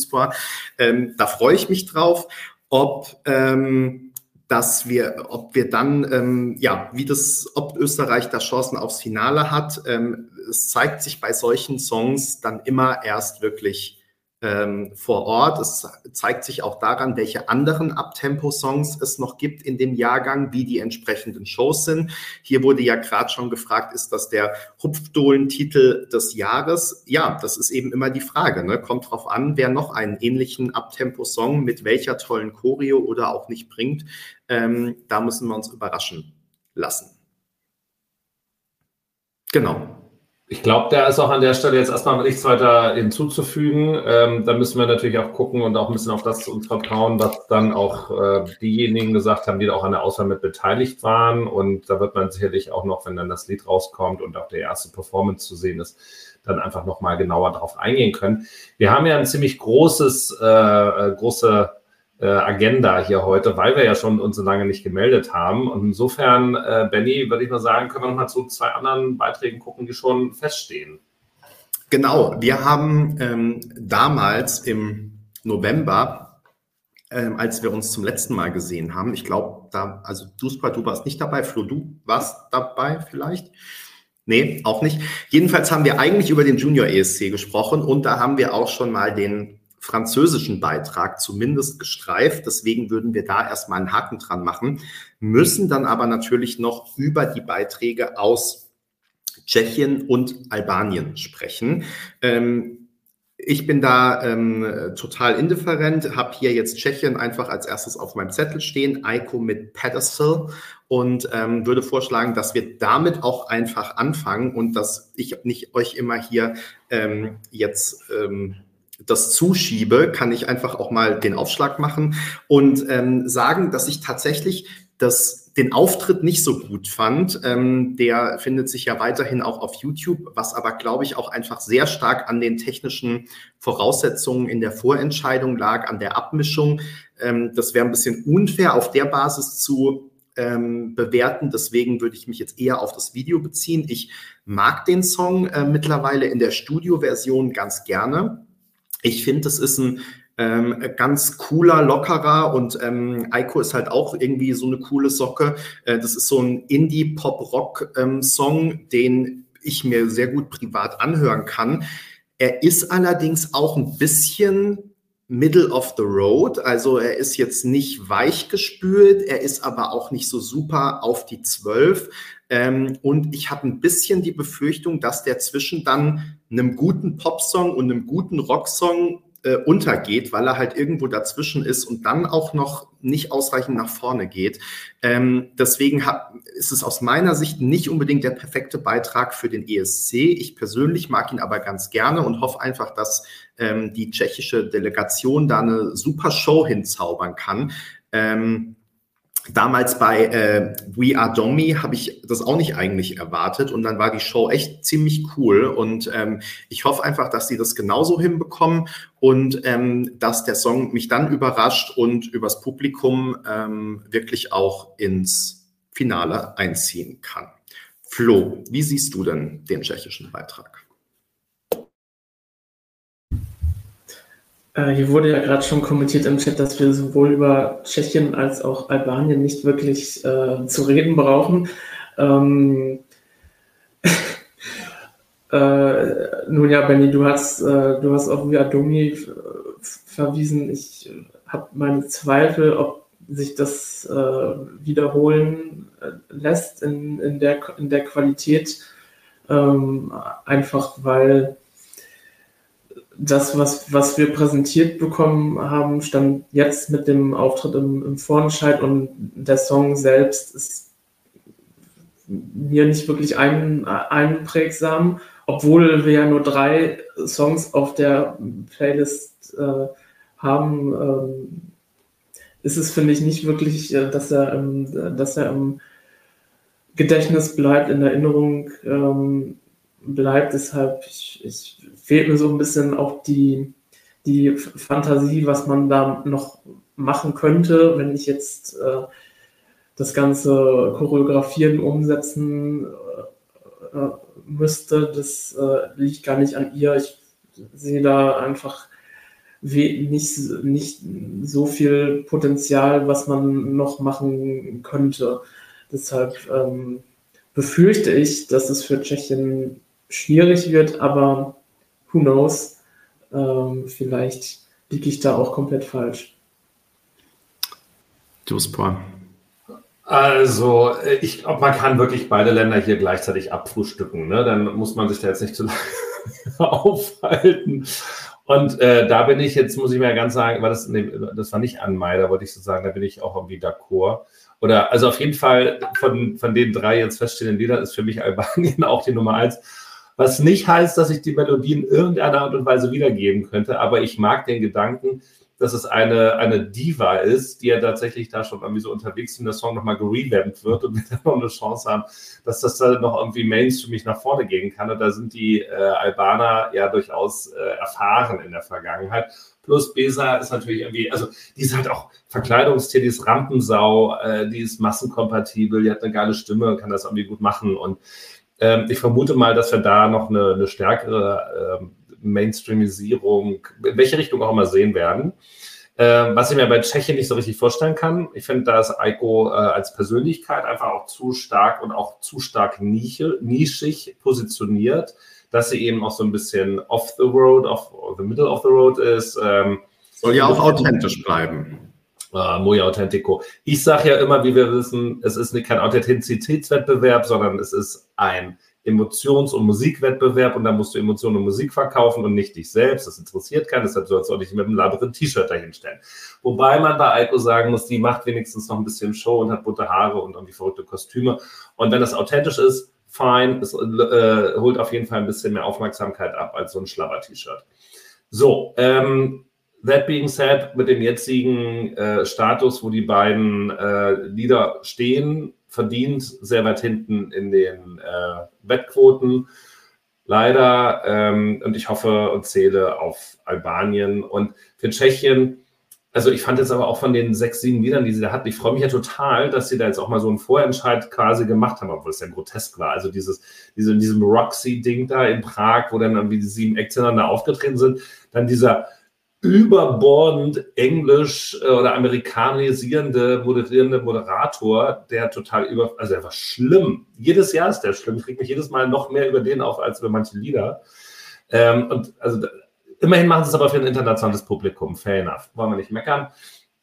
Ähm, da freue ich mich drauf. Ob ähm, dass wir, ob wir dann, ähm, ja, wie das, ob Österreich da Chancen aufs Finale hat, ähm, es zeigt sich bei solchen Songs dann immer erst wirklich ähm, vor Ort. Es zeigt sich auch daran, welche anderen Abtempo-Songs es noch gibt in dem Jahrgang, wie die entsprechenden Shows sind. Hier wurde ja gerade schon gefragt, ist das der Hupfdohlen-Titel des Jahres? Ja, das ist eben immer die Frage. Ne? Kommt drauf an, wer noch einen ähnlichen Abtempo-Song mit welcher tollen Choreo oder auch nicht bringt. Ähm, da müssen wir uns überraschen lassen. Genau. Ich glaube, da ist auch an der Stelle jetzt erstmal nichts weiter hinzuzufügen. Ähm, da müssen wir natürlich auch gucken und auch ein bisschen auf das uns vertrauen, was dann auch äh, diejenigen gesagt haben, die da auch an der Auswahl mit beteiligt waren. Und da wird man sicherlich auch noch, wenn dann das Lied rauskommt und auch der erste Performance zu sehen ist, dann einfach nochmal genauer darauf eingehen können. Wir haben ja ein ziemlich großes, äh, äh große äh, Agenda hier heute, weil wir ja schon uns so lange nicht gemeldet haben. Und insofern, äh, Benny, würde ich mal sagen, können wir noch mal zu zwei anderen Beiträgen gucken, die schon feststehen. Genau, wir haben ähm, damals im November, ähm, als wir uns zum letzten Mal gesehen haben, ich glaube, da, also du, du warst nicht dabei, Flo, du warst dabei vielleicht. Nee, auch nicht. Jedenfalls haben wir eigentlich über den Junior ESC gesprochen und da haben wir auch schon mal den französischen Beitrag zumindest gestreift. Deswegen würden wir da erstmal einen Haken dran machen, müssen dann aber natürlich noch über die Beiträge aus Tschechien und Albanien sprechen. Ähm, ich bin da ähm, total indifferent, habe hier jetzt Tschechien einfach als erstes auf meinem Zettel stehen, Eiko mit Pedestal und ähm, würde vorschlagen, dass wir damit auch einfach anfangen und dass ich nicht euch immer hier ähm, jetzt ähm, das zuschiebe, kann ich einfach auch mal den Aufschlag machen und ähm, sagen, dass ich tatsächlich das, den Auftritt nicht so gut fand. Ähm, der findet sich ja weiterhin auch auf YouTube, was aber, glaube ich, auch einfach sehr stark an den technischen Voraussetzungen in der Vorentscheidung lag, an der Abmischung. Ähm, das wäre ein bisschen unfair, auf der Basis zu ähm, bewerten. Deswegen würde ich mich jetzt eher auf das Video beziehen. Ich mag den Song äh, mittlerweile in der Studioversion ganz gerne. Ich finde, das ist ein ähm, ganz cooler, lockerer und ähm, Aiko ist halt auch irgendwie so eine coole Socke. Äh, das ist so ein Indie-Pop-Rock-Song, ähm, den ich mir sehr gut privat anhören kann. Er ist allerdings auch ein bisschen Middle of the Road. Also er ist jetzt nicht weich gespült, er ist aber auch nicht so super auf die Zwölf. Ähm, und ich habe ein bisschen die Befürchtung, dass der zwischen dann einem guten Popsong und einem guten Rocksong äh, untergeht, weil er halt irgendwo dazwischen ist und dann auch noch nicht ausreichend nach vorne geht. Ähm, deswegen hab, ist es aus meiner Sicht nicht unbedingt der perfekte Beitrag für den ESC. Ich persönlich mag ihn aber ganz gerne und hoffe einfach, dass ähm, die tschechische Delegation da eine super Show hinzaubern kann. Ähm, damals bei äh, We Are Domi habe ich das auch nicht eigentlich erwartet und dann war die Show echt ziemlich cool und ähm, ich hoffe einfach, dass sie das genauso hinbekommen und ähm, dass der Song mich dann überrascht und übers Publikum ähm, wirklich auch ins Finale einziehen kann. Flo, wie siehst du denn den tschechischen Beitrag? Äh, hier wurde ja gerade schon kommentiert im Chat, dass wir sowohl über Tschechien als auch Albanien nicht wirklich äh, zu reden brauchen. Ähm, äh, nun ja, Benny, du hast, äh, du hast auf Viadomi verwiesen. Ich habe meine Zweifel, ob sich das äh, wiederholen äh, lässt in, in, der, in der Qualität, ähm, einfach weil das, was, was wir präsentiert bekommen haben, stand jetzt mit dem Auftritt im, im Vorentscheid und der Song selbst ist mir nicht wirklich ein, einprägsam, obwohl wir ja nur drei Songs auf der Playlist äh, haben, ähm, ist es, finde ich, nicht wirklich, äh, dass, er, ähm, dass er im Gedächtnis bleibt, in Erinnerung ähm, bleibt. Deshalb, ich, ich fehlt mir so ein bisschen auch die, die Fantasie, was man da noch machen könnte, wenn ich jetzt äh, das ganze Choreografieren umsetzen äh, äh, müsste. Das äh, liegt gar nicht an ihr. Ich sehe da einfach nicht, nicht so viel Potenzial, was man noch machen könnte. Deshalb ähm, befürchte ich, dass es für Tschechien schwierig wird, aber who knows, ähm, vielleicht liege ich da auch komplett falsch. Du Paul. Also, ich glaube, man kann wirklich beide Länder hier gleichzeitig abfrühstücken. Ne? Dann muss man sich da jetzt nicht zu lange aufhalten. Und äh, da bin ich jetzt, muss ich mir ganz sagen, war das, nee, das war nicht an Mai, da wollte ich so sagen, da bin ich auch irgendwie d'accord. Oder also auf jeden Fall von, von den drei jetzt feststehenden Liedern ist für mich Albanien auch die Nummer eins. Was nicht heißt, dass ich die Melodie in irgendeiner Art und Weise wiedergeben könnte, aber ich mag den Gedanken, dass es eine, eine Diva ist, die ja tatsächlich da schon irgendwie so unterwegs ist und der Song nochmal gerevampt wird und wir dann noch eine Chance haben, dass das da noch irgendwie mainstreamig nach vorne gehen kann. Und da sind die äh, Albaner ja durchaus äh, erfahren in der Vergangenheit. Plus Besa ist natürlich irgendwie, also die ist halt auch Verkleidungstier, die ist Rampensau, äh, die ist massenkompatibel, die hat eine geile Stimme, kann das irgendwie gut machen und ähm, ich vermute mal, dass wir da noch eine, eine stärkere ähm, Mainstreamisierung, in welche Richtung auch immer sehen werden. Ähm, was ich mir bei Tschechien nicht so richtig vorstellen kann. Ich finde, da ist Eiko äh, als Persönlichkeit einfach auch zu stark und auch zu stark nische, nischig positioniert, dass sie eben auch so ein bisschen off the road, off the middle of the road ist. Ähm, Soll ja auch authentisch bleiben. Uh, muy authentico. Ich sage ja immer, wie wir wissen, es ist kein Authentizitätswettbewerb, sondern es ist ein Emotions- und Musikwettbewerb und da musst du Emotionen und Musik verkaufen und nicht dich selbst. Das interessiert keinen, deshalb sollst du auch nicht mit einem Labyrinth T-Shirt dahinstellen. Wobei man bei Alko sagen muss, die macht wenigstens noch ein bisschen Show und hat bunte Haare und irgendwie verrückte Kostüme. Und wenn das authentisch ist, fein, es äh, holt auf jeden Fall ein bisschen mehr Aufmerksamkeit ab als so ein Schlabber-T-Shirt. So, ähm, That being said, mit dem jetzigen äh, Status, wo die beiden äh, Lieder stehen, verdient sehr weit hinten in den äh, Wettquoten. Leider. Ähm, und ich hoffe und zähle auf Albanien und für Tschechien. Also ich fand jetzt aber auch von den sechs, sieben Liedern, die sie da hatten, ich freue mich ja total, dass sie da jetzt auch mal so einen Vorentscheid quasi gemacht haben, obwohl es ja grotesk war. Also dieses, diese, diesem Roxy-Ding da in Prag, wo dann irgendwie die sieben hintereinander aufgetreten sind, dann dieser überbordend englisch äh, oder amerikanisierende, moderierende Moderator, der total über, also er war schlimm. Jedes Jahr ist der schlimm. Ich kriege mich jedes Mal noch mehr über den auf als über manche Lieder. Ähm, und also immerhin machen sie es aber für ein internationales Publikum. Fair enough. Wollen wir nicht meckern.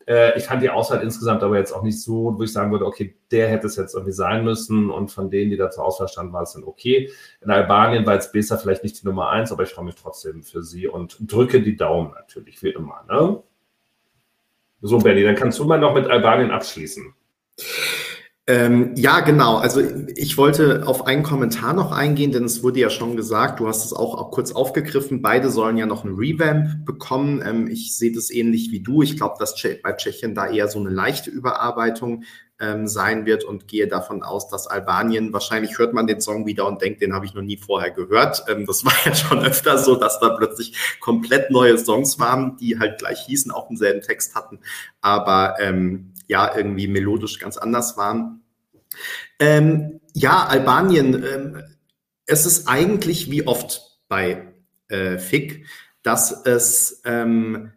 Äh, ich fand die Auswahl insgesamt aber jetzt auch nicht so, wo ich sagen würde, okay, der hätte es jetzt irgendwie sein müssen und von denen, die da zur Auswahl standen, war es dann okay. In Albanien war jetzt Besa vielleicht nicht die Nummer eins, aber ich freue mich trotzdem für sie und drücke die Daumen natürlich, wie immer. Ne? So, Benny, dann kannst du mal noch mit Albanien abschließen. Ähm, ja, genau. Also ich wollte auf einen Kommentar noch eingehen, denn es wurde ja schon gesagt, du hast es auch, auch kurz aufgegriffen, beide sollen ja noch einen Revamp bekommen. Ähm, ich sehe das ähnlich wie du. Ich glaube, dass bei Tschechien da eher so eine leichte Überarbeitung ähm, sein wird und gehe davon aus, dass Albanien, wahrscheinlich hört man den Song wieder und denkt, den habe ich noch nie vorher gehört. Ähm, das war ja schon öfter so, dass da plötzlich komplett neue Songs waren, die halt gleich hießen, auch denselben Text hatten, aber ähm, ja, irgendwie melodisch ganz anders waren. Ähm, ja, Albanien, ähm, es ist eigentlich wie oft bei äh, FIC, dass es ähm,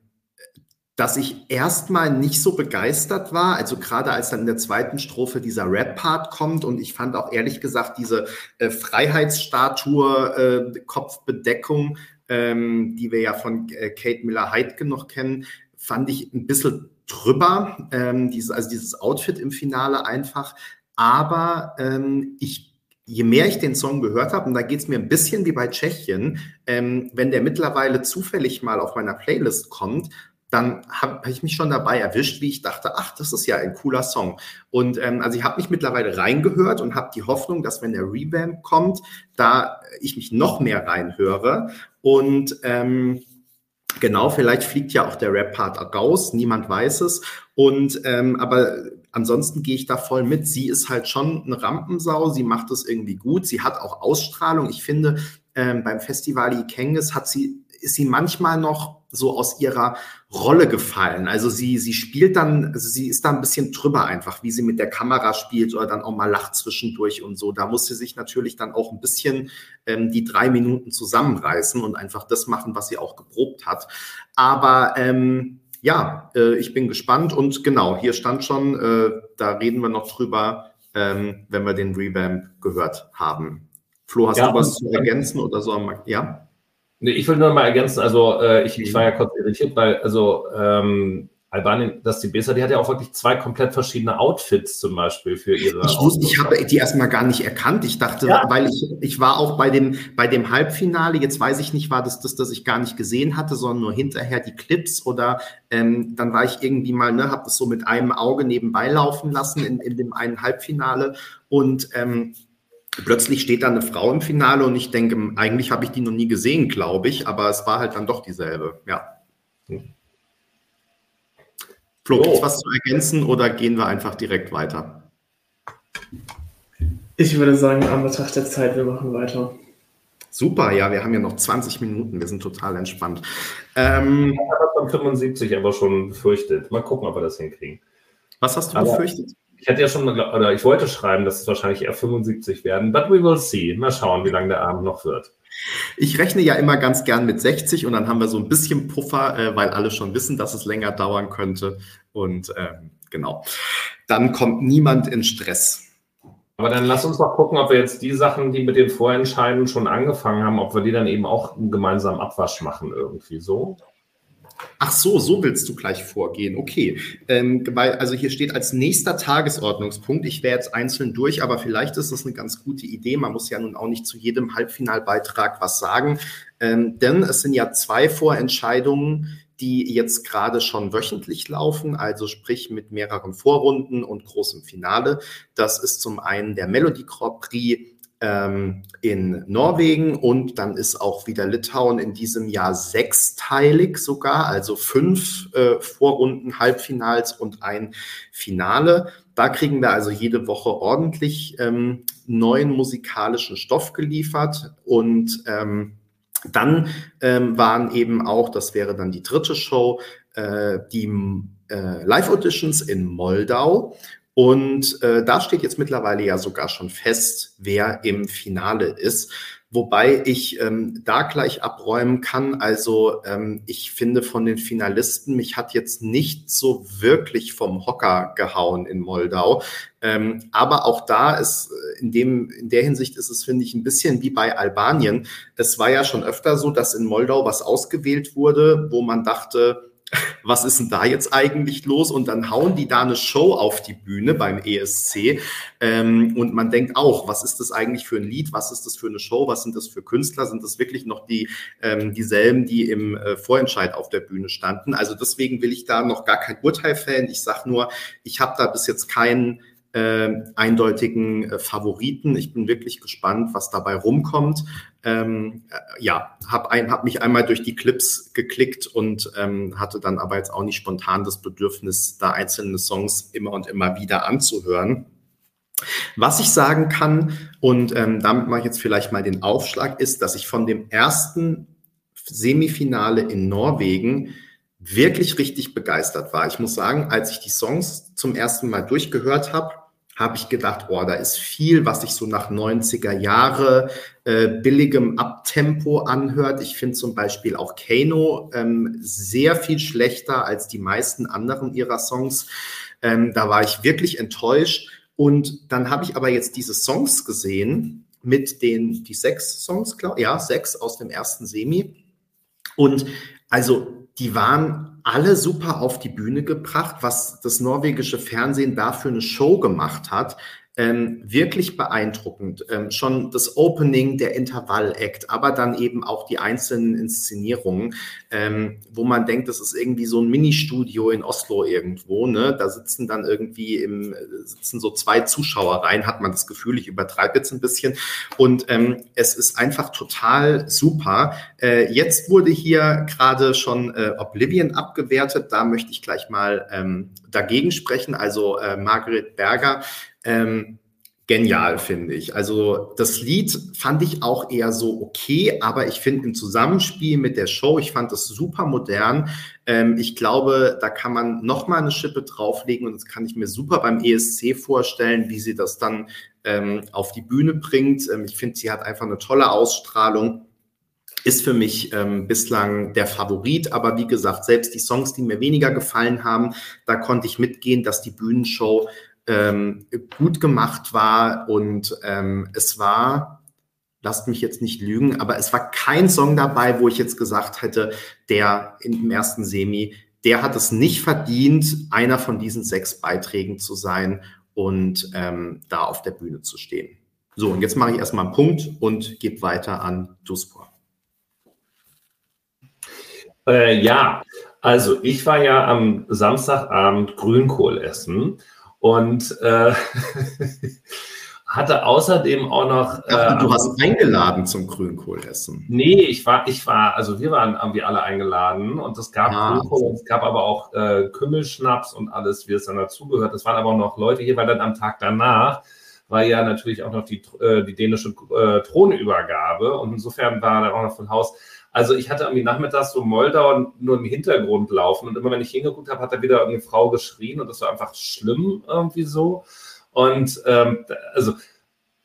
dass ich erstmal nicht so begeistert war, also gerade als dann in der zweiten Strophe dieser Rap-Part kommt und ich fand auch ehrlich gesagt diese äh, Freiheitsstatue, äh, Kopfbedeckung, ähm, die wir ja von äh, Kate Miller-Heidke noch kennen, fand ich ein bisschen drüber, ähm, dieses, also dieses Outfit im Finale einfach. Aber ähm, ich, je mehr ich den Song gehört habe, und da geht es mir ein bisschen wie bei Tschechien, ähm, wenn der mittlerweile zufällig mal auf meiner Playlist kommt, dann habe hab ich mich schon dabei erwischt, wie ich dachte, ach, das ist ja ein cooler Song. Und ähm, also ich habe mich mittlerweile reingehört und habe die Hoffnung, dass wenn der Revamp kommt, da ich mich noch mehr reinhöre. Und ähm, genau, vielleicht fliegt ja auch der Rap-Part raus, niemand weiß es. Und ähm, aber ansonsten gehe ich da voll mit. Sie ist halt schon eine Rampensau, sie macht es irgendwie gut, sie hat auch Ausstrahlung. Ich finde, ähm, beim Festival Ikenges hat sie, ist sie manchmal noch so aus ihrer Rolle gefallen. Also sie, sie spielt dann, also sie ist da ein bisschen drüber einfach, wie sie mit der Kamera spielt oder dann auch mal lacht zwischendurch und so. Da muss sie sich natürlich dann auch ein bisschen ähm, die drei Minuten zusammenreißen und einfach das machen, was sie auch geprobt hat. Aber ähm, ja, äh, ich bin gespannt und genau, hier stand schon, äh, da reden wir noch drüber, ähm, wenn wir den Revamp gehört haben. Flo, hast ja, du was zu ergänzen oder so? Ja? Nee, ich will nur mal ergänzen, also äh, ich, ich war ja kurz irritiert, weil also ähm, Albanien, das die besser, die hat ja auch wirklich zwei komplett verschiedene Outfits zum Beispiel für ihre. Ich wusste, ich habe die erstmal gar nicht erkannt. Ich dachte, ja. weil ich, ich war auch bei dem, bei dem Halbfinale, jetzt weiß ich nicht, war das das, das ich gar nicht gesehen hatte, sondern nur hinterher die Clips oder ähm, dann war ich irgendwie mal, ne, habe das so mit einem Auge nebenbei laufen lassen in, in dem einen Halbfinale und ähm, plötzlich steht da eine Frau im Finale und ich denke, eigentlich habe ich die noch nie gesehen, glaube ich, aber es war halt dann doch dieselbe, ja. Flo, gibt's was zu ergänzen oder gehen wir einfach direkt weiter? Ich würde sagen, an Betracht der Zeit, wir machen weiter. Super, ja, wir haben ja noch 20 Minuten, wir sind total entspannt. Ähm, ich habe von 75 aber schon befürchtet. Mal gucken, ob wir das hinkriegen. Was hast du aber, befürchtet? Ich hatte ja schon, oder ich wollte schreiben, dass es wahrscheinlich eher 75 werden, but we will see. Mal schauen, wie lange der Abend noch wird. Ich rechne ja immer ganz gern mit 60 und dann haben wir so ein bisschen Puffer, äh, weil alle schon wissen, dass es länger dauern könnte. Und ähm, genau, dann kommt niemand in Stress. Aber dann lass uns mal gucken, ob wir jetzt die Sachen, die mit den Vorentscheiden schon angefangen haben, ob wir die dann eben auch gemeinsam Abwasch machen irgendwie so. Ach so, so willst du gleich vorgehen. Okay. Ähm, weil, also hier steht als nächster Tagesordnungspunkt, ich wäre jetzt einzeln durch, aber vielleicht ist das eine ganz gute Idee. Man muss ja nun auch nicht zu jedem Halbfinalbeitrag was sagen. Ähm, denn es sind ja zwei Vorentscheidungen, die jetzt gerade schon wöchentlich laufen, also sprich mit mehreren Vorrunden und großem Finale. Das ist zum einen der Melody Grand Prix ähm, in Norwegen und dann ist auch wieder Litauen in diesem Jahr sechsteilig sogar, also fünf äh, Vorrunden, Halbfinals und ein Finale. Da kriegen wir also jede Woche ordentlich ähm, neuen musikalischen Stoff geliefert und ähm, dann ähm, waren eben auch, das wäre dann die dritte Show, äh, die äh, Live-Auditions in Moldau. Und äh, da steht jetzt mittlerweile ja sogar schon fest, wer im Finale ist. Wobei ich ähm, da gleich abräumen kann. Also ähm, ich finde von den Finalisten, mich hat jetzt nicht so wirklich vom Hocker gehauen in Moldau. Ähm, aber auch da ist äh, in dem, in der Hinsicht ist es, finde ich, ein bisschen wie bei Albanien. Es war ja schon öfter so, dass in Moldau was ausgewählt wurde, wo man dachte, was ist denn da jetzt eigentlich los? Und dann hauen die da eine Show auf die Bühne beim ESC. Ähm, und man denkt auch, was ist das eigentlich für ein Lied? Was ist das für eine Show? Was sind das für Künstler? Sind das wirklich noch die, ähm, dieselben, die im äh, Vorentscheid auf der Bühne standen? Also deswegen will ich da noch gar kein Urteil fällen. Ich sage nur, ich habe da bis jetzt keinen äh, eindeutigen äh, Favoriten. Ich bin wirklich gespannt, was dabei rumkommt. Ähm, äh, ja, habe hab mich einmal durch die Clips geklickt und ähm, hatte dann aber jetzt auch nicht spontan das Bedürfnis, da einzelne Songs immer und immer wieder anzuhören. Was ich sagen kann, und ähm, damit mache ich jetzt vielleicht mal den Aufschlag, ist, dass ich von dem ersten Semifinale in Norwegen wirklich richtig begeistert war. Ich muss sagen, als ich die Songs zum ersten Mal durchgehört habe, habe ich gedacht, oh, da ist viel, was sich so nach 90er Jahre äh, billigem Abtempo anhört. Ich finde zum Beispiel auch Kano ähm, sehr viel schlechter als die meisten anderen ihrer Songs. Ähm, da war ich wirklich enttäuscht. Und dann habe ich aber jetzt diese Songs gesehen mit den, die sechs Songs, glaub, ja, sechs aus dem ersten Semi. Und also die waren alle super auf die Bühne gebracht, was das norwegische Fernsehen da für eine Show gemacht hat ähm, wirklich beeindruckend. Ähm, schon das Opening, der Intervall-Act, aber dann eben auch die einzelnen Inszenierungen, ähm, wo man denkt, das ist irgendwie so ein Ministudio in Oslo irgendwo. Ne? Da sitzen dann irgendwie im, sitzen so zwei Zuschauer rein, hat man das Gefühl, ich übertreibe jetzt ein bisschen. Und ähm, es ist einfach total super. Äh, jetzt wurde hier gerade schon äh, Oblivion abgewertet. Da möchte ich gleich mal ähm, dagegen sprechen. Also äh, Margaret Berger ähm, genial, finde ich. Also das Lied fand ich auch eher so okay, aber ich finde im Zusammenspiel mit der Show, ich fand das super modern. Ähm, ich glaube, da kann man noch mal eine Schippe drauflegen und das kann ich mir super beim ESC vorstellen, wie sie das dann ähm, auf die Bühne bringt. Ähm, ich finde, sie hat einfach eine tolle Ausstrahlung ist für mich ähm, bislang der Favorit. Aber wie gesagt, selbst die Songs, die mir weniger gefallen haben, da konnte ich mitgehen, dass die Bühnenshow ähm, gut gemacht war und ähm, es war, lasst mich jetzt nicht lügen, aber es war kein Song dabei, wo ich jetzt gesagt hätte, der im ersten Semi, der hat es nicht verdient, einer von diesen sechs Beiträgen zu sein und ähm, da auf der Bühne zu stehen. So, und jetzt mache ich erstmal einen Punkt und gebe weiter an Duspor. Äh, ja, also ich war ja am Samstagabend Grünkohl essen und äh, hatte außerdem auch noch. Äh, du hast eingeladen zum Grünkohlessen. Nee, ich war, ich war, also wir waren irgendwie alle eingeladen und es gab ah, Grünkohl, es gab aber auch äh, Kümmelschnaps und alles, wie es dann dazugehört. Es waren aber auch noch Leute hier, weil dann am Tag danach war ja natürlich auch noch die, äh, die dänische äh, Thronübergabe und insofern war dann auch noch von Haus also ich hatte irgendwie nachmittags so Moldau nur im Hintergrund laufen und immer wenn ich hingeguckt habe, hat da wieder eine Frau geschrien und das war einfach schlimm irgendwie so. Und ähm, also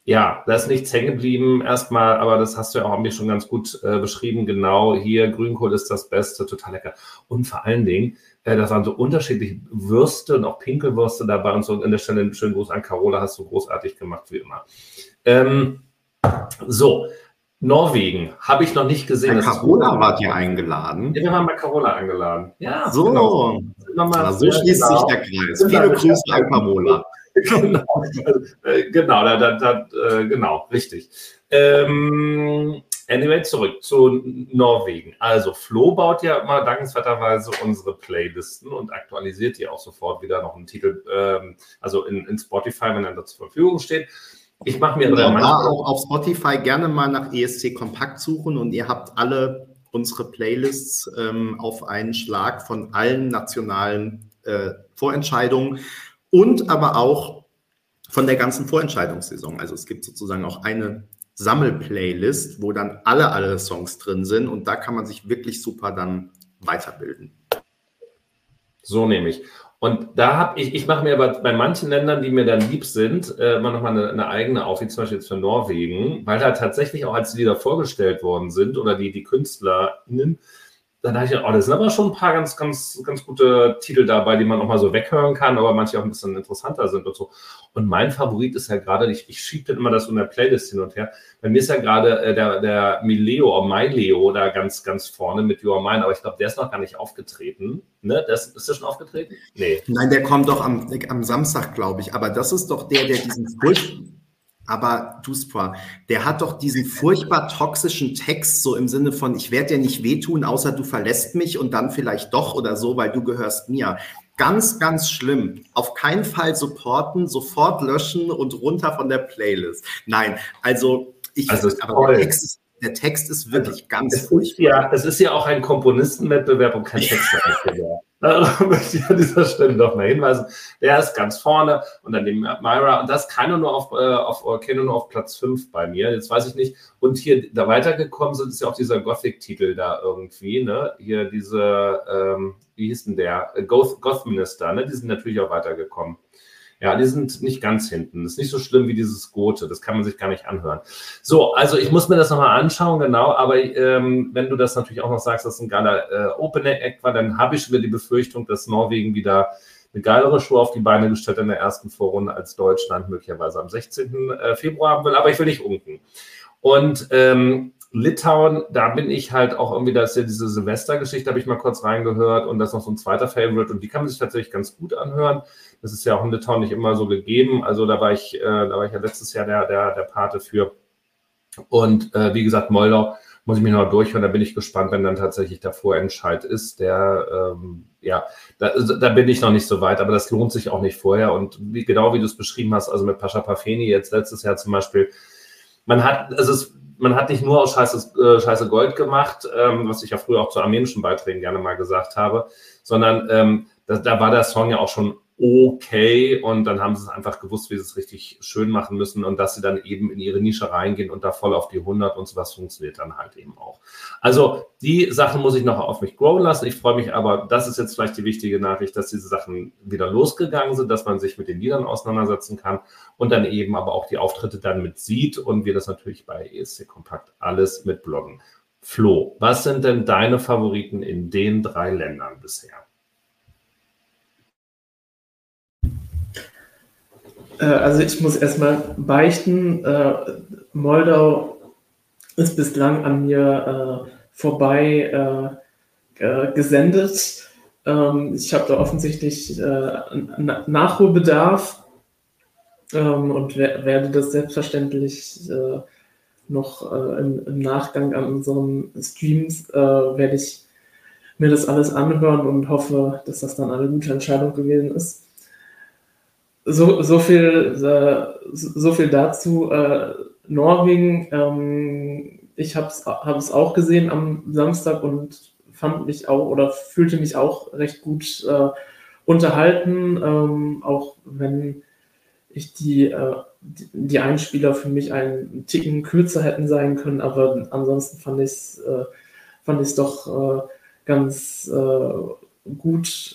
ja, da ist nichts hängen geblieben erstmal, aber das hast du ja auch mir schon ganz gut äh, beschrieben. Genau, hier Grünkohl ist das Beste, total lecker. Und vor allen Dingen, äh, da waren so unterschiedliche Würste und auch Pinkelwürste dabei und so. An der Stelle einen schönen Gruß an Carola, hast du großartig gemacht, wie immer. Ähm, so, Norwegen habe ich noch nicht gesehen. Bei Carola wart ihr eingeladen. Ja, wir waren bei Carola eingeladen. Ja, so. Genau. Ja, so schließt genau. sich der Kreis. Viele Grüße an Carola. genau, äh, genau, da, da, da, äh, genau, richtig. Ähm, anyway, zurück zu Norwegen. Also Flo baut ja immer dankenswerterweise unsere Playlisten und aktualisiert die auch sofort wieder noch einen Titel, ähm, also in, in Spotify, wenn er da zur Verfügung steht. Ich mache mir genau, da auch auf Spotify gerne mal nach ESC Kompakt suchen und ihr habt alle unsere Playlists ähm, auf einen Schlag von allen nationalen äh, Vorentscheidungen und aber auch von der ganzen Vorentscheidungssaison. Also es gibt sozusagen auch eine Sammelplaylist, wo dann alle, alle Songs drin sind und da kann man sich wirklich super dann weiterbilden. So nehme ich. Und da habe ich, ich mache mir aber bei manchen Ländern, die mir dann lieb sind, äh, immer nochmal eine, eine eigene auf, wie zum Beispiel jetzt für Norwegen, weil da tatsächlich auch als die Lieder vorgestellt worden sind oder die, die KünstlerInnen, dann dachte ich, oh, das sind aber schon ein paar ganz, ganz, ganz gute Titel dabei, die man auch mal so weghören kann, aber manche auch ein bisschen interessanter sind und so. Und mein Favorit ist ja gerade, ich, ich schiebe dann immer das in der Playlist hin und her. Bei mir ist ja gerade äh, der, der Mileo oder Leo da ganz, ganz vorne mit You Are Mine, aber ich glaube, der ist noch gar nicht aufgetreten. Ne? Das, ist der schon aufgetreten? Nee. Nein, der kommt doch am, am Samstag, glaube ich. Aber das ist doch der, der diesen Furcht aber Duspra, der hat doch diesen furchtbar toxischen Text, so im Sinne von, ich werde dir nicht wehtun, außer du verlässt mich und dann vielleicht doch oder so, weil du gehörst mir. Ganz, ganz schlimm. Auf keinen Fall supporten, sofort löschen und runter von der Playlist. Nein, also ich, also aber der Text ist der Text ist wirklich also, ganz es ist ja, Es ist ja auch ein Komponistenwettbewerb und kein Textwettbewerb. Darauf möchte ich an dieser Stelle noch mal hinweisen. Der ist ganz vorne und dann den Myra. Und das kann nur auf, äh, auf, kann nur auf Platz 5 bei mir. Jetzt weiß ich nicht. Und hier da weitergekommen sind, ist ja auch dieser Gothic-Titel da irgendwie. Ne? Hier diese, ähm, wie hieß denn der? Goth, Goth Minister. Ne? Die sind natürlich auch weitergekommen. Ja, die sind nicht ganz hinten. Das ist nicht so schlimm wie dieses Gote. Das kann man sich gar nicht anhören. So, also ich muss mir das nochmal anschauen, genau. Aber ähm, wenn du das natürlich auch noch sagst, dass ein geiler äh, Opening-Act war, dann habe ich wieder die Befürchtung, dass Norwegen wieder eine geilere Show auf die Beine gestellt in der ersten Vorrunde als Deutschland möglicherweise am 16. Äh, Februar haben will. Aber ich will nicht unken. Und ähm, Litauen, da bin ich halt auch irgendwie, da ist ja diese Silvestergeschichte, habe ich mal kurz reingehört und das ist noch so ein zweiter Favorite und die kann man sich tatsächlich ganz gut anhören. Das ist ja auch in Litauen nicht immer so gegeben. Also da war ich, äh, da war ich ja letztes Jahr der, der, der Pate für. Und äh, wie gesagt, Moldau muss ich mich noch durchhören. Da bin ich gespannt, wenn dann tatsächlich der Vorentscheid ist. Der, ähm, ja, da, da bin ich noch nicht so weit, aber das lohnt sich auch nicht vorher. Und wie, genau wie du es beschrieben hast, also mit Pascha Pafeni jetzt letztes Jahr zum Beispiel, man hat, also es man hat nicht nur aus Scheiße, äh, Scheiße Gold gemacht, ähm, was ich ja früher auch zu armenischen Beiträgen gerne mal gesagt habe, sondern ähm, da, da war der Song ja auch schon okay und dann haben sie es einfach gewusst, wie sie es richtig schön machen müssen und dass sie dann eben in ihre Nische reingehen und da voll auf die 100 und sowas funktioniert dann halt eben auch. Also die Sachen muss ich noch auf mich growen lassen. Ich freue mich aber, das ist jetzt vielleicht die wichtige Nachricht, dass diese Sachen wieder losgegangen sind, dass man sich mit den Liedern auseinandersetzen kann und dann eben aber auch die Auftritte dann mit sieht und wir das natürlich bei ESC Kompakt alles mit bloggen. Flo, was sind denn deine Favoriten in den drei Ländern bisher? Also ich muss erstmal beichten, äh, Moldau ist bislang an mir äh, vorbei gesendet. Ähm, ich habe da offensichtlich Nachholbedarf ähm, und werde das selbstverständlich noch im, Nachgang an unseren Streams werde ich mir das alles anhören und hoffe, dass das dann eine gute Entscheidung gewesen ist so, so, viel, äh, so viel dazu. Äh, Norwegen, ähm, ich habe es auch gesehen am Samstag und fand mich auch oder fühlte mich auch recht gut äh, unterhalten, ähm, auch wenn ich die, äh, die Einspieler für mich einen Ticken kürzer hätten sein können, aber ansonsten fand ich es äh, fand ich's doch äh, ganz äh, gut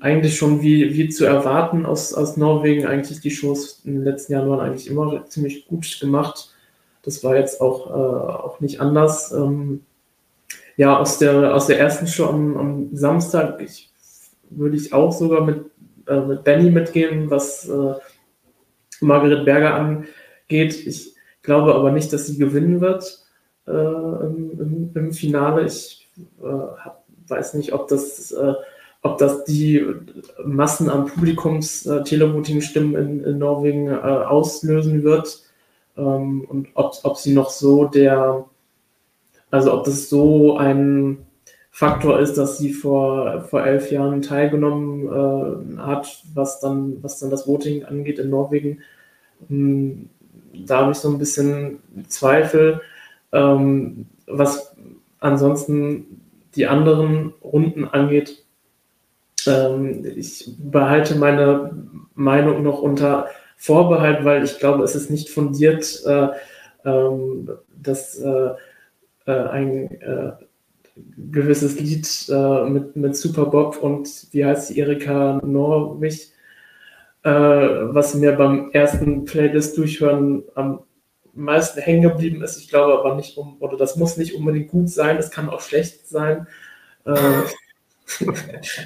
eigentlich schon wie, wie zu erwarten aus, aus Norwegen. Eigentlich die Shows in den letzten Jahren waren eigentlich immer ziemlich gut gemacht. Das war jetzt auch, äh, auch nicht anders. Ähm, ja, aus der, aus der ersten Show am, am Samstag ich, würde ich auch sogar mit, äh, mit Benny mitgehen, was äh, Margaret Berger angeht. Ich glaube aber nicht, dass sie gewinnen wird äh, im, im, Finale. Ich äh, weiß nicht, ob das äh, ob das die Massen an Publikums-Televoting-Stimmen in, in, Norwegen äh, auslösen wird ähm, und ob, ob sie noch so der, also ob das so ein Faktor ist, dass sie vor, vor elf Jahren teilgenommen äh, hat, was dann, was dann das Voting angeht in Norwegen. Ähm, da habe ich so ein bisschen Zweifel. Ähm, was ansonsten die anderen Runden angeht, ähm, ich behalte meine Meinung noch unter Vorbehalt, weil ich glaube, es ist nicht fundiert, äh, ähm, dass äh, äh, ein äh, gewisses Lied äh, mit, mit Super Bob und wie heißt sie, Erika Norwich, äh, was mir beim ersten Playlist durchhören am meisten hängen geblieben ist. Ich glaube aber nicht, um, oder das muss nicht unbedingt gut sein, es kann auch schlecht sein.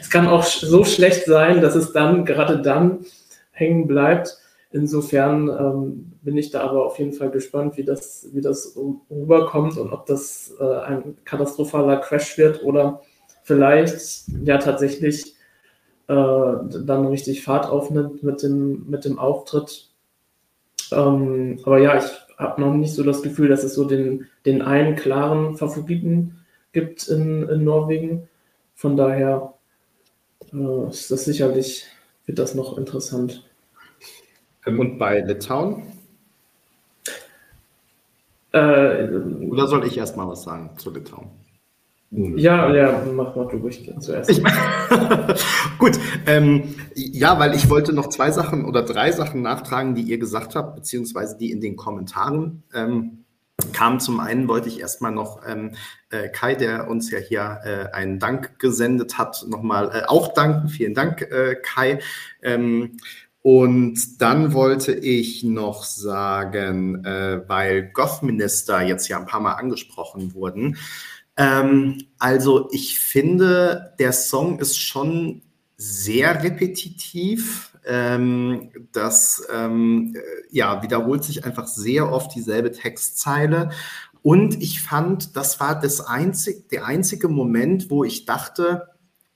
Es kann auch so schlecht sein, dass es dann, gerade dann, hängen bleibt. Insofern ähm, bin ich da aber auf jeden Fall gespannt, wie das, wie das rüberkommt und ob das äh, ein katastrophaler Crash wird oder vielleicht ja tatsächlich äh, dann richtig Fahrt aufnimmt mit dem, mit dem Auftritt. Ähm, aber ja, ich habe noch nicht so das Gefühl, dass es so den, den einen klaren Favoriten gibt in, in Norwegen. Von daher äh, ist das sicherlich, wird das noch interessant. Ähm, und bei Litauen? Äh, Oder soll ich erst mal was sagen zu Litauen? Ja, ja, mach mal du ruhig zuerst. Ich, gut, ähm, ja, weil ich wollte noch zwei Sachen oder drei Sachen nachtragen, die ihr gesagt habt, beziehungsweise die in den Kommentaren ähm, kamen. Zum einen wollte ich erstmal noch ähm, äh, Kai, der uns ja hier äh, einen Dank gesendet hat, nochmal äh, auch danken. Vielen Dank, äh, Kai. Ähm, und dann wollte ich noch sagen, äh, weil Goth-Minister jetzt ja ein paar Mal angesprochen wurden. Ähm, also ich finde, der Song ist schon sehr repetitiv. Ähm, das ähm, ja, wiederholt sich einfach sehr oft dieselbe Textzeile. Und ich fand, das war das einzig, der einzige Moment, wo ich dachte,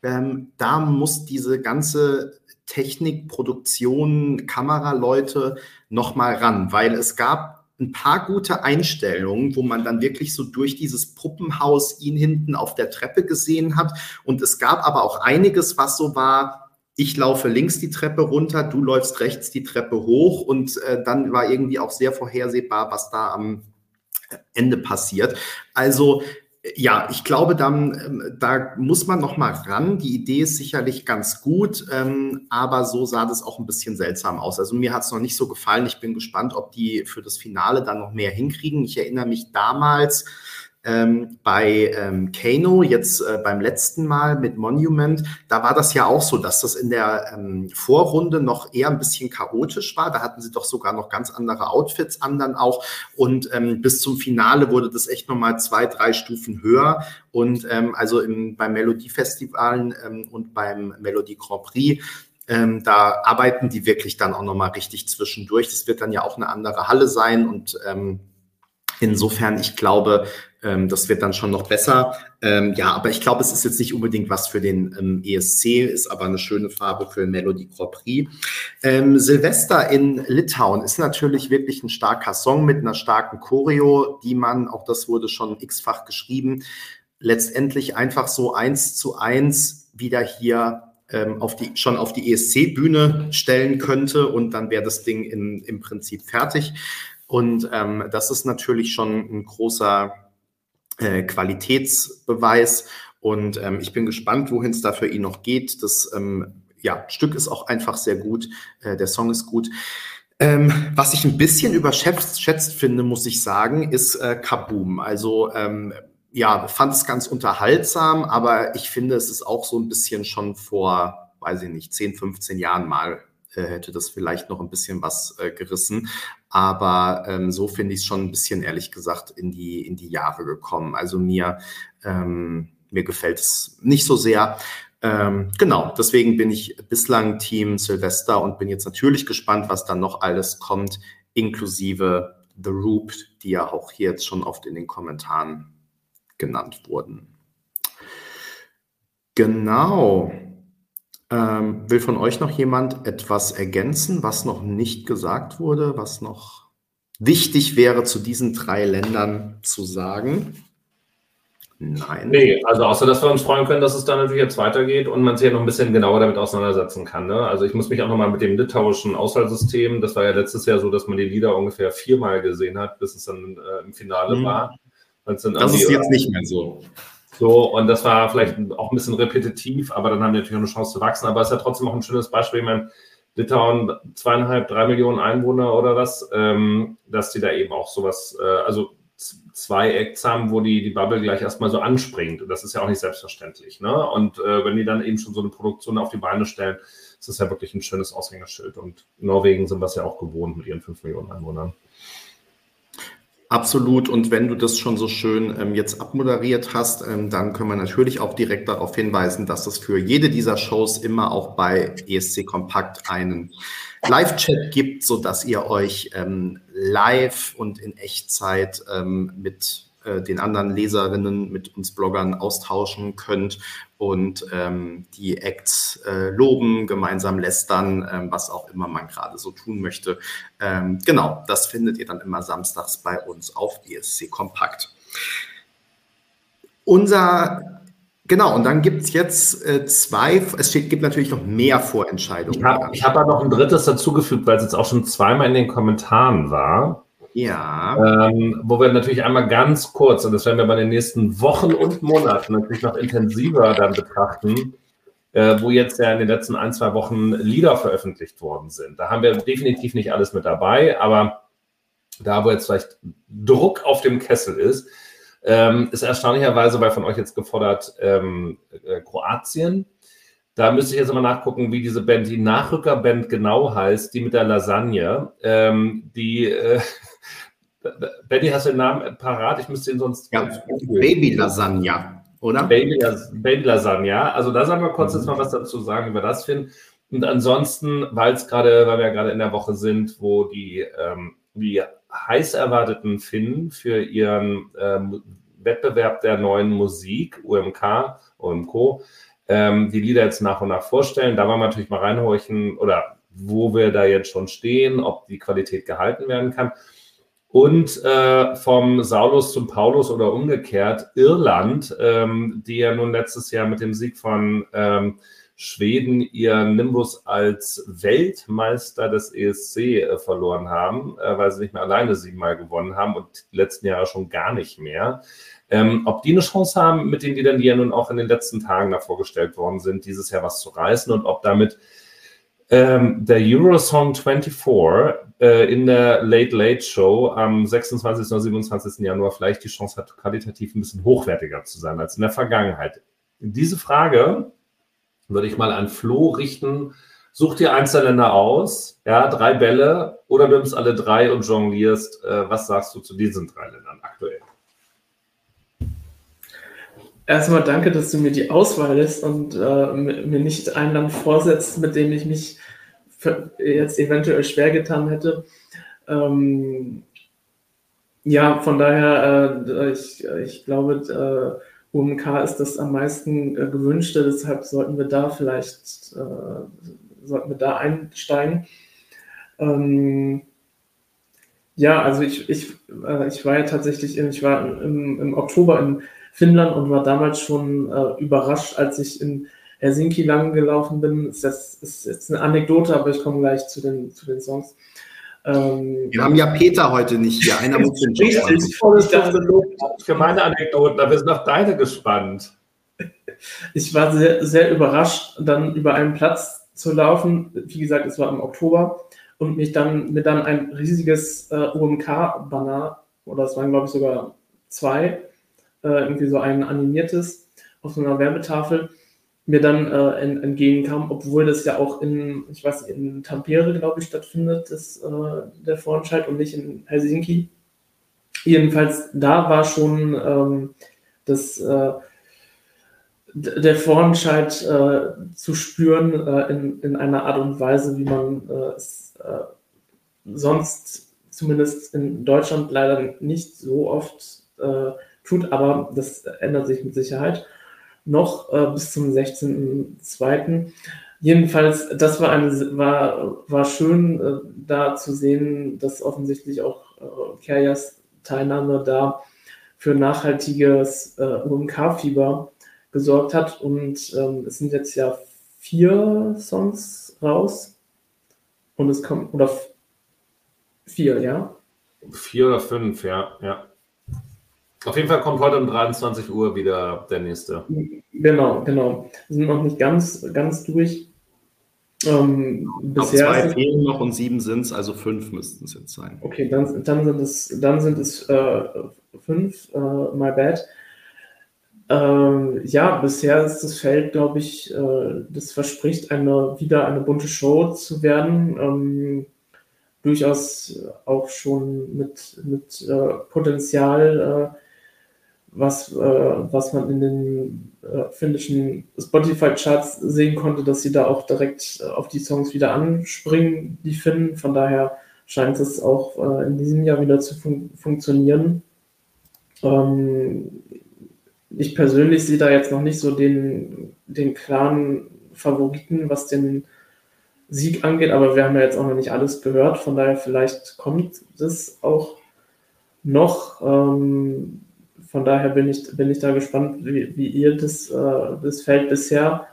ähm, da muss diese ganze Technik, Produktion, Kameraleute nochmal ran, weil es gab ein paar gute Einstellungen, wo man dann wirklich so durch dieses Puppenhaus ihn hinten auf der Treppe gesehen hat. Und es gab aber auch einiges, was so war, ich laufe links die Treppe runter, du läufst rechts die Treppe hoch und äh, dann war irgendwie auch sehr vorhersehbar, was da am Ende passiert. Also ja, ich glaube, dann, ähm, da muss man noch mal ran. Die Idee ist sicherlich ganz gut, ähm, aber so sah das auch ein bisschen seltsam aus. Also mir hat es noch nicht so gefallen. Ich bin gespannt, ob die für das Finale dann noch mehr hinkriegen. Ich erinnere mich damals, ähm, bei ähm, Kano, jetzt äh, beim letzten Mal mit Monument, da war das ja auch so, dass das in der ähm, Vorrunde noch eher ein bisschen chaotisch war. Da hatten sie doch sogar noch ganz andere Outfits an dann auch. Und ähm, bis zum Finale wurde das echt nochmal zwei, drei Stufen höher. Und ähm, also im, beim Melodiefestivalen ähm, und beim Melodie Grand Prix ähm, da arbeiten die wirklich dann auch nochmal richtig zwischendurch. Das wird dann ja auch eine andere Halle sein und ähm, insofern, ich glaube, ähm, das wird dann schon noch besser. Ähm, ja, aber ich glaube, es ist jetzt nicht unbedingt was für den ähm, ESC, ist aber eine schöne Farbe für den Melodie Grand Prix. Ähm, Silvester in Litauen ist natürlich wirklich ein starker Song mit einer starken Choreo, die man, auch das wurde schon x-fach geschrieben, letztendlich einfach so eins zu eins wieder hier ähm, auf die, schon auf die ESC-Bühne stellen könnte und dann wäre das Ding in, im Prinzip fertig. Und ähm, das ist natürlich schon ein großer äh, Qualitätsbeweis. Und ähm, ich bin gespannt, wohin es da für ihn noch geht. Das ähm, ja, Stück ist auch einfach sehr gut. Äh, der Song ist gut. Ähm, was ich ein bisschen überschätzt schätzt finde, muss ich sagen, ist äh, Kaboom. Also ähm, ja, fand es ganz unterhaltsam, aber ich finde, es ist auch so ein bisschen schon vor, weiß ich nicht, 10, 15 Jahren mal äh, hätte das vielleicht noch ein bisschen was äh, gerissen. Aber ähm, so finde ich es schon ein bisschen, ehrlich gesagt, in die, in die Jahre gekommen. Also mir, ähm, mir gefällt es nicht so sehr. Ähm, genau, deswegen bin ich bislang Team Silvester und bin jetzt natürlich gespannt, was dann noch alles kommt, inklusive The Roop, die ja auch hier jetzt schon oft in den Kommentaren genannt wurden. Genau. Ähm, will von euch noch jemand etwas ergänzen, was noch nicht gesagt wurde, was noch wichtig wäre, zu diesen drei Ländern zu sagen? Nein. Nee, also außer dass wir uns freuen können, dass es dann natürlich jetzt weitergeht und man sich ja noch ein bisschen genauer damit auseinandersetzen kann. Ne? Also ich muss mich auch nochmal mit dem litauischen Auswahlsystem, das war ja letztes Jahr so, dass man die Lieder ungefähr viermal gesehen hat, bis es dann äh, im Finale mhm. war. das ist jetzt nicht mehr so. So, und das war vielleicht auch ein bisschen repetitiv, aber dann haben die natürlich auch eine Chance zu wachsen. Aber es ist ja trotzdem auch ein schönes Beispiel. Ich meine, Litauen zweieinhalb, drei Millionen Einwohner oder was, ähm, dass die da eben auch sowas, äh, also zwei Acts haben, wo die, die Bubble gleich erstmal so anspringt. Und das ist ja auch nicht selbstverständlich. Ne? Und äh, wenn die dann eben schon so eine Produktion auf die Beine stellen, ist das ja wirklich ein schönes Aushängeschild. Und Norwegen sind es ja auch gewohnt mit ihren fünf Millionen Einwohnern. Absolut. Und wenn du das schon so schön ähm, jetzt abmoderiert hast, ähm, dann können wir natürlich auch direkt darauf hinweisen, dass es für jede dieser Shows immer auch bei ESC Kompakt einen Live-Chat gibt, so dass ihr euch ähm, live und in Echtzeit ähm, mit äh, den anderen Leserinnen, mit uns Bloggern austauschen könnt und ähm, die Acts äh, loben, gemeinsam lästern, ähm, was auch immer man gerade so tun möchte. Ähm, genau, das findet ihr dann immer samstags bei uns auf ESC Kompakt. Unser Genau, und dann gibt es jetzt äh, zwei, es steht, gibt natürlich noch mehr Vorentscheidungen. Ich habe hab da noch ein drittes dazugefügt, weil es jetzt auch schon zweimal in den Kommentaren war. Ja. Ähm, wo wir natürlich einmal ganz kurz, und das werden wir bei den nächsten Wochen und Monaten natürlich noch intensiver dann betrachten, äh, wo jetzt ja in den letzten ein, zwei Wochen Lieder veröffentlicht worden sind. Da haben wir definitiv nicht alles mit dabei, aber da, wo jetzt vielleicht Druck auf dem Kessel ist, ähm, ist erstaunlicherweise, weil von euch jetzt gefordert, ähm, äh, Kroatien. Da müsste ich jetzt mal nachgucken, wie diese Band, die Nachrückerband genau heißt, die mit der Lasagne. Ähm, die, äh, Betty, hast du den Namen parat? Ich müsste ihn sonst. Ja, Baby Lasagne, oder? Baby, Baby Lasagne. Also da sagen wir kurz mhm. jetzt mal was dazu sagen, wir das finden. Und ansonsten, weil es gerade, weil wir gerade in der Woche sind, wo die, ähm, die heiß erwarteten Finnen für ihren ähm, Wettbewerb der neuen Musik, UMK, UMCO, ähm, die Lieder jetzt nach und nach vorstellen. Da wollen wir natürlich mal reinhorchen oder wo wir da jetzt schon stehen, ob die Qualität gehalten werden kann. Und äh, vom Saulus zum Paulus oder umgekehrt Irland, ähm, die ja nun letztes Jahr mit dem Sieg von ähm, Schweden ihren Nimbus als Weltmeister des ESC äh, verloren haben, äh, weil sie nicht mehr alleine siebenmal gewonnen haben und die letzten Jahre schon gar nicht mehr. Ähm, ob die eine Chance haben mit den Liedern, die ja nun auch in den letzten Tagen da vorgestellt worden sind, dieses Jahr was zu reißen und ob damit ähm, der Eurosong 24 äh, in der Late Late Show am 26. oder 27. Januar vielleicht die Chance hat, qualitativ ein bisschen hochwertiger zu sein als in der Vergangenheit. Diese Frage würde ich mal an Flo richten. Such dir Einzelländer aus, ja, drei Bälle oder nimmst alle drei und jonglierst. Äh, was sagst du zu diesen drei Ländern aktuell? Erstmal danke, dass du mir die Auswahl lässt und äh, mir nicht ein Land vorsetzt, mit dem ich mich jetzt eventuell schwer getan hätte. Ähm, ja, von daher, äh, ich, ich glaube, äh, UMK ist das am meisten äh, gewünschte, deshalb sollten wir da vielleicht äh, sollten wir da einsteigen. Ähm, ja, also ich, ich, äh, ich war ja tatsächlich, ich war im, im Oktober in Finnland und war damals schon äh, überrascht, als ich in Helsinki lang gelaufen bin. Das ist jetzt eine Anekdote, aber ich komme gleich zu den, zu den Songs. Ähm, Wir haben ja Peter heute nicht hier. Einer muss den Job Ich dachte, für meine Anekdoten, da wir sind auf deine gespannt. Ich war sehr, sehr überrascht, dann über einen Platz zu laufen. Wie gesagt, es war im Oktober und mich dann mir dann ein riesiges äh, UMK-Banner, oder es waren glaube ich sogar zwei, irgendwie so ein animiertes auf so einer Werbetafel mir dann äh, entgegenkam, obwohl das ja auch in, ich weiß in Tampere, glaube ich, stattfindet, das, äh, der Vorentscheid und nicht in Helsinki. Jedenfalls, da war schon ähm, das, äh, der Vorentscheid äh, zu spüren äh, in, in einer Art und Weise, wie man äh, es äh, sonst zumindest in Deutschland leider nicht so oft äh, tut, aber das ändert sich mit Sicherheit noch äh, bis zum 16.02. Jedenfalls, das war, eine, war, war schön, äh, da zu sehen, dass offensichtlich auch äh, Kerjas Teilnahme da für nachhaltiges äh, UMK-Fieber gesorgt hat. Und ähm, es sind jetzt ja vier Songs raus. Und es kommt, oder vier, ja? Vier oder fünf, ja, ja. Auf jeden Fall kommt heute um 23 Uhr wieder der nächste. Genau, genau. Wir sind noch nicht ganz, ganz durch. Ähm, bisher zwei fehlen noch und sieben sind es, also fünf müssten es jetzt sein. Okay, dann, dann sind es, dann sind es äh, fünf, äh, my bad. Äh, ja, bisher ist das Feld, glaube ich, äh, das verspricht eine wieder eine bunte Show zu werden. Ähm, durchaus auch schon mit, mit äh, Potenzial, äh, was, äh, was man in den äh, finnischen Spotify-Charts sehen konnte, dass sie da auch direkt äh, auf die Songs wieder anspringen, die Finnen. Von daher scheint es auch äh, in diesem Jahr wieder zu fun funktionieren. Ähm, ich persönlich sehe da jetzt noch nicht so den, den klaren Favoriten, was den Sieg angeht, aber wir haben ja jetzt auch noch nicht alles gehört, von daher vielleicht kommt das auch noch. Ähm, von daher bin ich, bin ich da gespannt, wie, wie ihr das, äh, das Feld bisher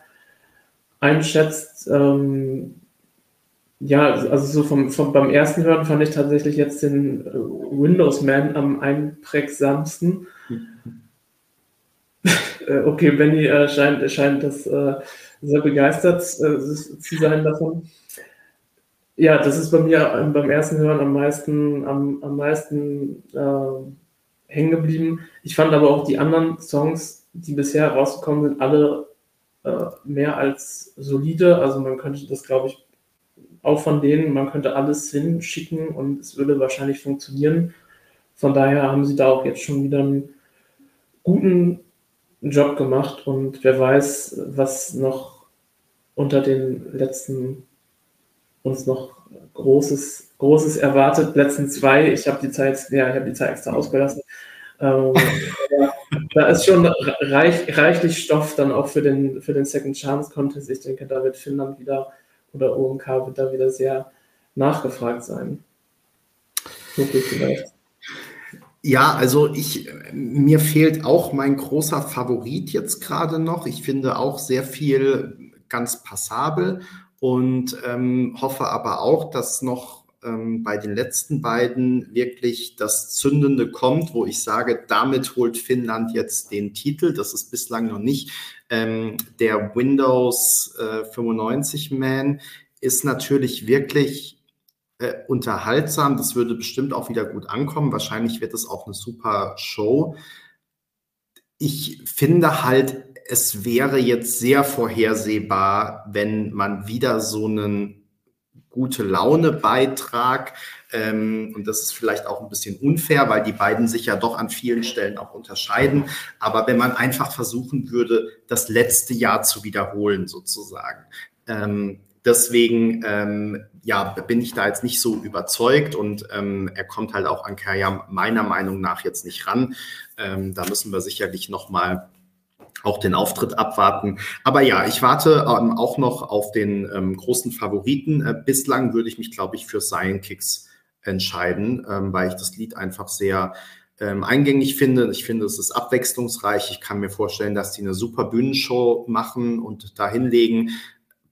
einschätzt. Ähm, ja, also so vom, vom, beim ersten Hören fand ich tatsächlich jetzt den äh, Windows Man am einprägsamsten. äh, okay, Benny äh, scheint, scheint das äh, sehr begeistert äh, zu sein davon. Ja, das ist bei mir ähm, beim ersten Hören am meisten, am, am meisten äh, hängen geblieben. Ich fand aber auch die anderen Songs, die bisher rausgekommen sind, alle äh, mehr als solide. Also man könnte das, glaube ich, auch von denen, man könnte alles hinschicken und es würde wahrscheinlich funktionieren. Von daher haben sie da auch jetzt schon wieder einen guten Job gemacht und wer weiß, was noch unter den letzten uns noch Großes, Großes erwartet. Letzten zwei, ich habe die Zeit, ja, ich habe die Zeit extra ausgelassen. Ähm, da ist schon reich, reichlich Stoff dann auch für den, für den Second Chance Contest. Ich denke, da wird Finnland wieder oder OMK wird da wieder sehr nachgefragt sein. Ja, also ich, mir fehlt auch mein großer Favorit jetzt gerade noch. Ich finde auch sehr viel ganz passabel und ähm, hoffe aber auch, dass noch ähm, bei den letzten beiden wirklich das Zündende kommt, wo ich sage, damit holt Finnland jetzt den Titel. Das ist bislang noch nicht. Ähm, der Windows äh, 95 Man ist natürlich wirklich äh, unterhaltsam. Das würde bestimmt auch wieder gut ankommen. Wahrscheinlich wird es auch eine super Show. Ich finde halt, es wäre jetzt sehr vorhersehbar, wenn man wieder so einen gute Laune Beitrag ähm, und das ist vielleicht auch ein bisschen unfair, weil die beiden sich ja doch an vielen Stellen auch unterscheiden. Aber wenn man einfach versuchen würde, das letzte Jahr zu wiederholen sozusagen, ähm, Deswegen ähm, ja, bin ich da jetzt nicht so überzeugt und ähm, er kommt halt auch an Kaya meiner Meinung nach jetzt nicht ran. Ähm, da müssen wir sicherlich nochmal auch den Auftritt abwarten. Aber ja, ich warte ähm, auch noch auf den ähm, großen Favoriten. Äh, bislang würde ich mich, glaube ich, für Cyan Kicks entscheiden, ähm, weil ich das Lied einfach sehr ähm, eingängig finde. Ich finde, es ist abwechslungsreich. Ich kann mir vorstellen, dass die eine super Bühnenshow machen und da hinlegen.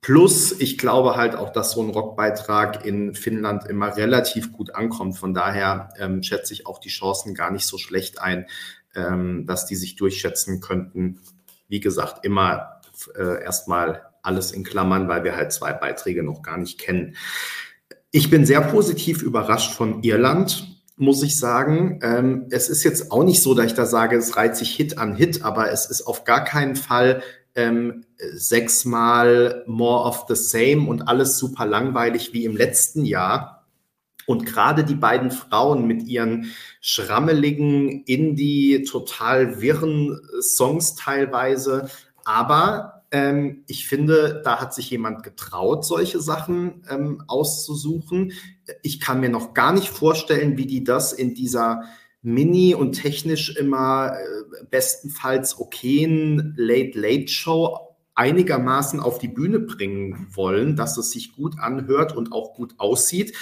Plus, ich glaube halt auch, dass so ein Rockbeitrag in Finnland immer relativ gut ankommt. Von daher ähm, schätze ich auch die Chancen gar nicht so schlecht ein, ähm, dass die sich durchschätzen könnten. Wie gesagt, immer äh, erstmal alles in Klammern, weil wir halt zwei Beiträge noch gar nicht kennen. Ich bin sehr positiv überrascht von Irland muss ich sagen. Ähm, es ist jetzt auch nicht so, dass ich da sage, es reiht sich Hit an Hit, aber es ist auf gar keinen Fall ähm, sechsmal more of the same und alles super langweilig wie im letzten Jahr. Und gerade die beiden Frauen mit ihren schrammeligen, indie, total wirren Songs teilweise. Aber ähm, ich finde, da hat sich jemand getraut, solche Sachen ähm, auszusuchen. Ich kann mir noch gar nicht vorstellen, wie die das in dieser mini und technisch immer äh, bestenfalls okayen Late-Late-Show einigermaßen auf die Bühne bringen wollen, dass es sich gut anhört und auch gut aussieht.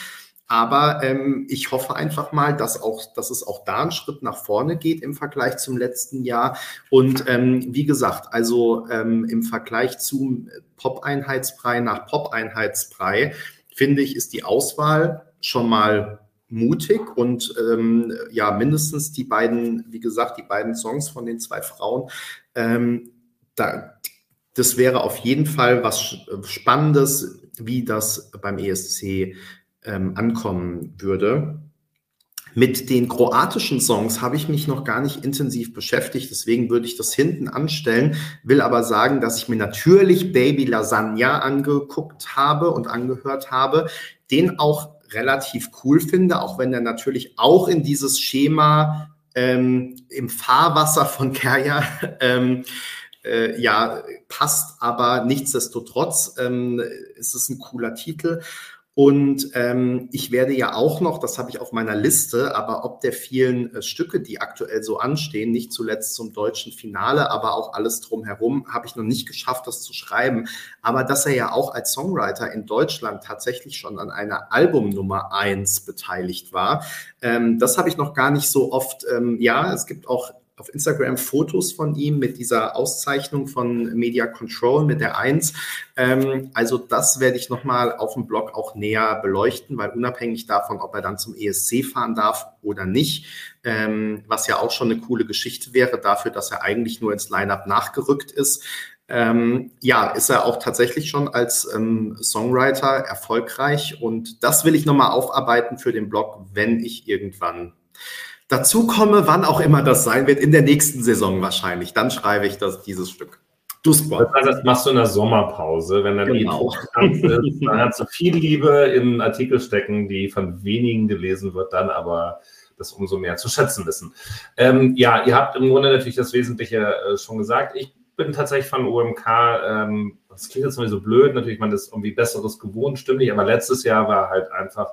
Aber ähm, ich hoffe einfach mal, dass, auch, dass es auch da einen Schritt nach vorne geht im Vergleich zum letzten Jahr. Und ähm, wie gesagt, also ähm, im Vergleich zum Pop-Einheitsbrei nach Pop-Einheitsbrei, finde ich, ist die Auswahl schon mal mutig und ähm, ja, mindestens die beiden, wie gesagt, die beiden Songs von den zwei Frauen, ähm, da, das wäre auf jeden Fall was Spannendes, wie das beim ESC ähm, ankommen würde. Mit den kroatischen Songs habe ich mich noch gar nicht intensiv beschäftigt, deswegen würde ich das hinten anstellen, will aber sagen, dass ich mir natürlich Baby Lasagna angeguckt habe und angehört habe, den auch relativ cool finde, auch wenn er natürlich auch in dieses Schema ähm, im Fahrwasser von Kerja ähm, äh, ja passt, aber nichtsdestotrotz ähm, ist es ein cooler Titel. Und ähm, ich werde ja auch noch, das habe ich auf meiner Liste, aber ob der vielen äh, Stücke, die aktuell so anstehen, nicht zuletzt zum deutschen Finale, aber auch alles drumherum, habe ich noch nicht geschafft, das zu schreiben. Aber dass er ja auch als Songwriter in Deutschland tatsächlich schon an einer Album Nummer eins beteiligt war, ähm, das habe ich noch gar nicht so oft. Ähm, ja, es gibt auch auf Instagram Fotos von ihm mit dieser Auszeichnung von Media Control mit der 1. Ähm, also das werde ich nochmal auf dem Blog auch näher beleuchten, weil unabhängig davon, ob er dann zum ESC fahren darf oder nicht, ähm, was ja auch schon eine coole Geschichte wäre dafür, dass er eigentlich nur ins Lineup nachgerückt ist, ähm, ja, ist er auch tatsächlich schon als ähm, Songwriter erfolgreich und das will ich nochmal aufarbeiten für den Blog, wenn ich irgendwann dazu komme, wann auch immer das sein wird, in der nächsten Saison wahrscheinlich. Dann schreibe ich das, dieses Stück. Du Spot. Das, das machst du in der Sommerpause, wenn dann genau. die ist. Dann hast du viel Liebe in Artikel stecken, die von wenigen gelesen wird, dann aber das umso mehr zu schätzen wissen. Ähm, ja, ihr habt im Grunde natürlich das Wesentliche äh, schon gesagt. Ich bin tatsächlich von OMK, ähm, das klingt jetzt mal so blöd, natürlich, man ist irgendwie Besseres gewohnt, stimmt nicht, aber letztes Jahr war halt einfach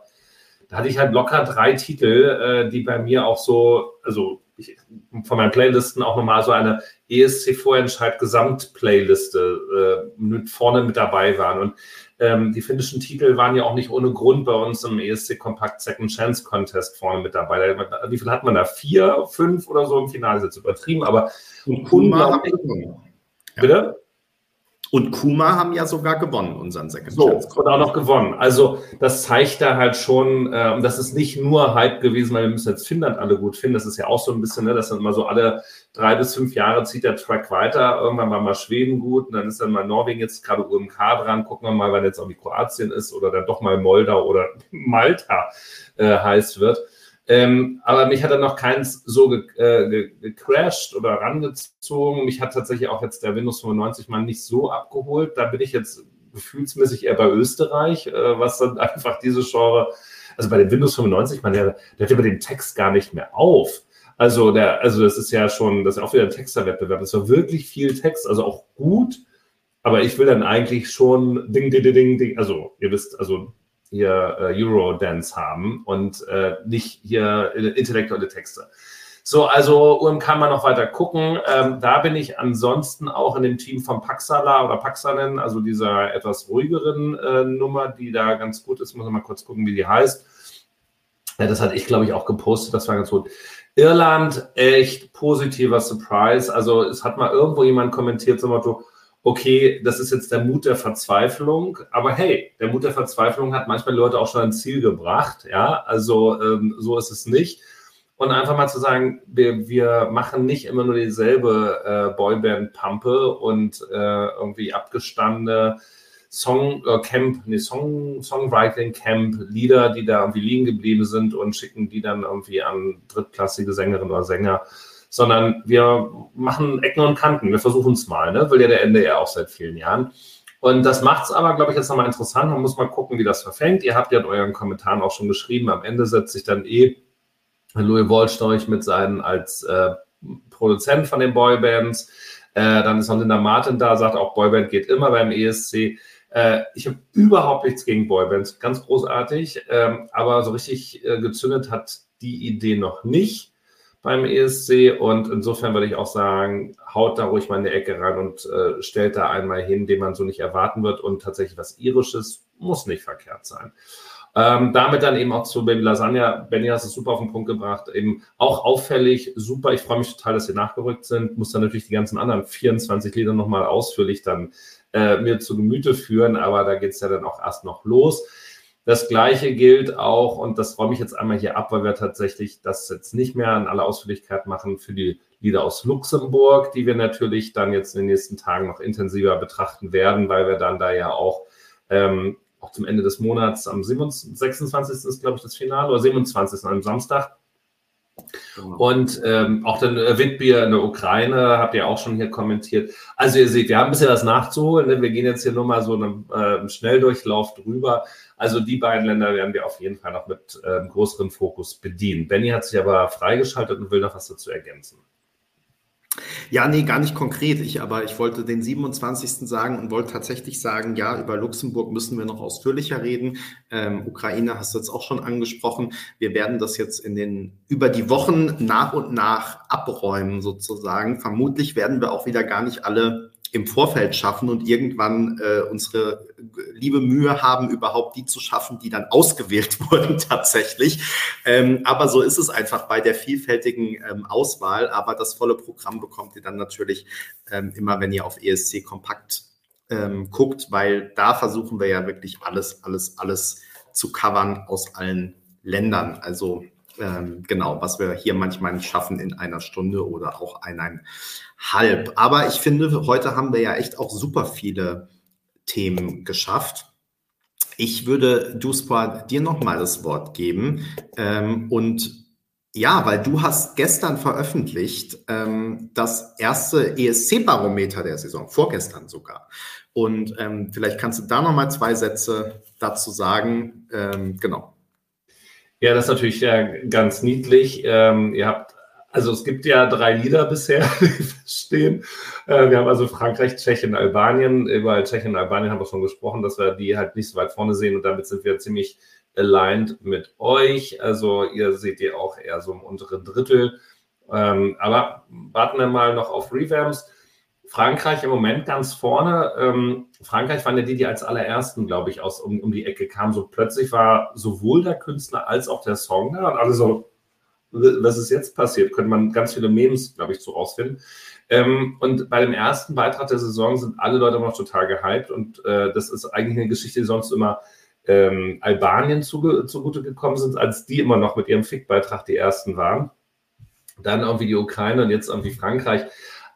da hatte ich halt locker drei Titel, äh, die bei mir auch so, also ich, von meinen Playlisten auch nochmal so eine ESC-Vorentscheid Gesamt-Playliste äh, mit vorne mit dabei waren. Und ähm, die finnischen Titel waren ja auch nicht ohne Grund bei uns im ESC Compact Second Chance Contest vorne mit dabei. Wie viel hat man da? Vier, fünf oder so im Finale ist jetzt übertrieben, aber unglaublich. Bitte? Und Kuma haben ja sogar gewonnen, unseren Second so, Chance. Und auch noch gewonnen. Also das zeigt da halt schon, äh, das ist nicht nur Hype gewesen, weil wir müssen jetzt Finnland alle gut finden. Das ist ja auch so ein bisschen, ne, dass dann immer so alle drei bis fünf Jahre zieht der Track weiter. Irgendwann war mal Schweden gut und dann ist dann mal Norwegen jetzt gerade UMK dran. Gucken wir mal, wann jetzt auch wie Kroatien ist oder dann doch mal Moldau oder Malta äh, heiß wird. Ähm, aber mich hat dann noch keins so ge äh, ge gecrashed oder rangezogen. Mich hat tatsächlich auch jetzt der Windows 95 mal nicht so abgeholt. Da bin ich jetzt gefühlsmäßig eher bei Österreich, äh, was dann einfach diese Genre, also bei dem Windows 95, man, der, der hört über den Text gar nicht mehr auf. Also, der, also das ist ja schon, das ist auch wieder ein Texterwettbewerb. Das war wirklich viel Text, also auch gut. Aber ich will dann eigentlich schon Ding, Ding, Ding, Ding, also ihr wisst, also hier äh, Eurodance haben und äh, nicht hier intellektuelle Texte. So, also UM kann man noch weiter gucken. Ähm, da bin ich ansonsten auch in dem Team von Paxala oder Paxanen, also dieser etwas ruhigeren äh, Nummer, die da ganz gut ist. Muss ich mal kurz gucken, wie die heißt. Ja, das hatte ich, glaube ich, auch gepostet. Das war ganz gut. Irland, echt positiver Surprise. Also es hat mal irgendwo jemand kommentiert zum Motto, okay, das ist jetzt der Mut der Verzweiflung, aber hey, der Mut der Verzweiflung hat manchmal Leute auch schon ein Ziel gebracht, ja, also ähm, so ist es nicht. Und einfach mal zu sagen, wir, wir machen nicht immer nur dieselbe äh, Boyband-Pampe und äh, irgendwie abgestandene Song äh, Camp, nee, Song, Songwriting Camp, Lieder, die da irgendwie liegen geblieben sind und schicken die dann irgendwie an drittklassige Sängerinnen oder Sänger sondern wir machen Ecken und Kanten. Wir versuchen es mal, ne? will ja der NDR auch seit vielen Jahren. Und das macht es aber, glaube ich, jetzt nochmal interessant. Man muss mal gucken, wie das verfängt. Ihr habt ja in euren Kommentaren auch schon geschrieben, am Ende setzt sich dann eh Louis Wollstorch mit seinen als äh, Produzent von den Boybands. Äh, dann ist noch Linda Martin da, sagt auch, Boyband geht immer beim ESC. Äh, ich habe überhaupt nichts gegen Boybands, ganz großartig, ähm, aber so richtig äh, gezündet hat die Idee noch nicht beim ESC und insofern würde ich auch sagen, haut da ruhig mal in die Ecke rein und äh, stellt da einmal hin, den man so nicht erwarten wird und tatsächlich was Irisches muss nicht verkehrt sein. Ähm, damit dann eben auch zu Baby Lasagna. Benny hast es super auf den Punkt gebracht. Eben auch auffällig, super. Ich freue mich total, dass sie nachgerückt sind. Muss dann natürlich die ganzen anderen 24 Lieder nochmal ausführlich dann äh, mir zu Gemüte führen, aber da geht es ja dann auch erst noch los. Das Gleiche gilt auch, und das räume ich jetzt einmal hier ab, weil wir tatsächlich das jetzt nicht mehr in aller Ausführlichkeit machen für die Lieder aus Luxemburg, die wir natürlich dann jetzt in den nächsten Tagen noch intensiver betrachten werden, weil wir dann da ja auch, ähm, auch zum Ende des Monats am 26, 26. ist, glaube ich, das Finale, oder 27. am Samstag, Genau. Und ähm, auch dann äh, Witbier in der Ukraine habt ihr auch schon hier kommentiert. Also ihr seht, wir haben ein bisschen was nachzuholen. Ne? Wir gehen jetzt hier nur mal so einen äh, Schnelldurchlauf drüber. Also die beiden Länder werden wir auf jeden Fall noch mit äh, größerem Fokus bedienen. Benny hat sich aber freigeschaltet und will noch was dazu ergänzen. Ja, nee, gar nicht konkret. Ich, aber ich wollte den 27. sagen und wollte tatsächlich sagen, ja, über Luxemburg müssen wir noch ausführlicher reden. Ähm, Ukraine hast du jetzt auch schon angesprochen. Wir werden das jetzt in den, über die Wochen nach und nach abräumen sozusagen. Vermutlich werden wir auch wieder gar nicht alle im Vorfeld schaffen und irgendwann äh, unsere liebe Mühe haben, überhaupt die zu schaffen, die dann ausgewählt wurden tatsächlich. Ähm, aber so ist es einfach bei der vielfältigen ähm, Auswahl. Aber das volle Programm bekommt ihr dann natürlich ähm, immer, wenn ihr auf ESC Kompakt ähm, guckt, weil da versuchen wir ja wirklich alles, alles, alles zu covern aus allen Ländern. Also ähm, genau, was wir hier manchmal nicht schaffen in einer Stunde oder auch eineinhalb. Aber ich finde, heute haben wir ja echt auch super viele Themen geschafft. Ich würde, Duspa, dir nochmal das Wort geben. Ähm, und ja, weil du hast gestern veröffentlicht ähm, das erste ESC-Barometer der Saison, vorgestern sogar. Und ähm, vielleicht kannst du da nochmal zwei Sätze dazu sagen. Ähm, genau. Ja, das ist natürlich ja, ganz niedlich. Ähm, ihr habt, also es gibt ja drei Lieder bisher, die stehen. Äh, wir haben also Frankreich, Tschechien, Albanien. Über Tschechien und Albanien haben wir schon gesprochen, dass wir die halt nicht so weit vorne sehen und damit sind wir ziemlich aligned mit euch. Also ihr seht ihr auch eher so im unteren Drittel. Ähm, aber warten wir mal noch auf Revamps. Frankreich im Moment ganz vorne. Ähm, Frankreich waren ja die, die als allerersten, glaube ich, aus um, um die Ecke kamen. So plötzlich war sowohl der Künstler als auch der Song da und alle so, was ist jetzt passiert? Könnte man ganz viele Memes, glaube ich, so rausfinden. Ähm, und bei dem ersten Beitrag der Saison sind alle Leute noch total gehypt und äh, das ist eigentlich eine Geschichte, die sonst immer ähm, Albanien zuge zugute gekommen sind, als die immer noch mit ihrem Fick-Beitrag die ersten waren. Dann irgendwie die Ukraine und jetzt irgendwie Frankreich.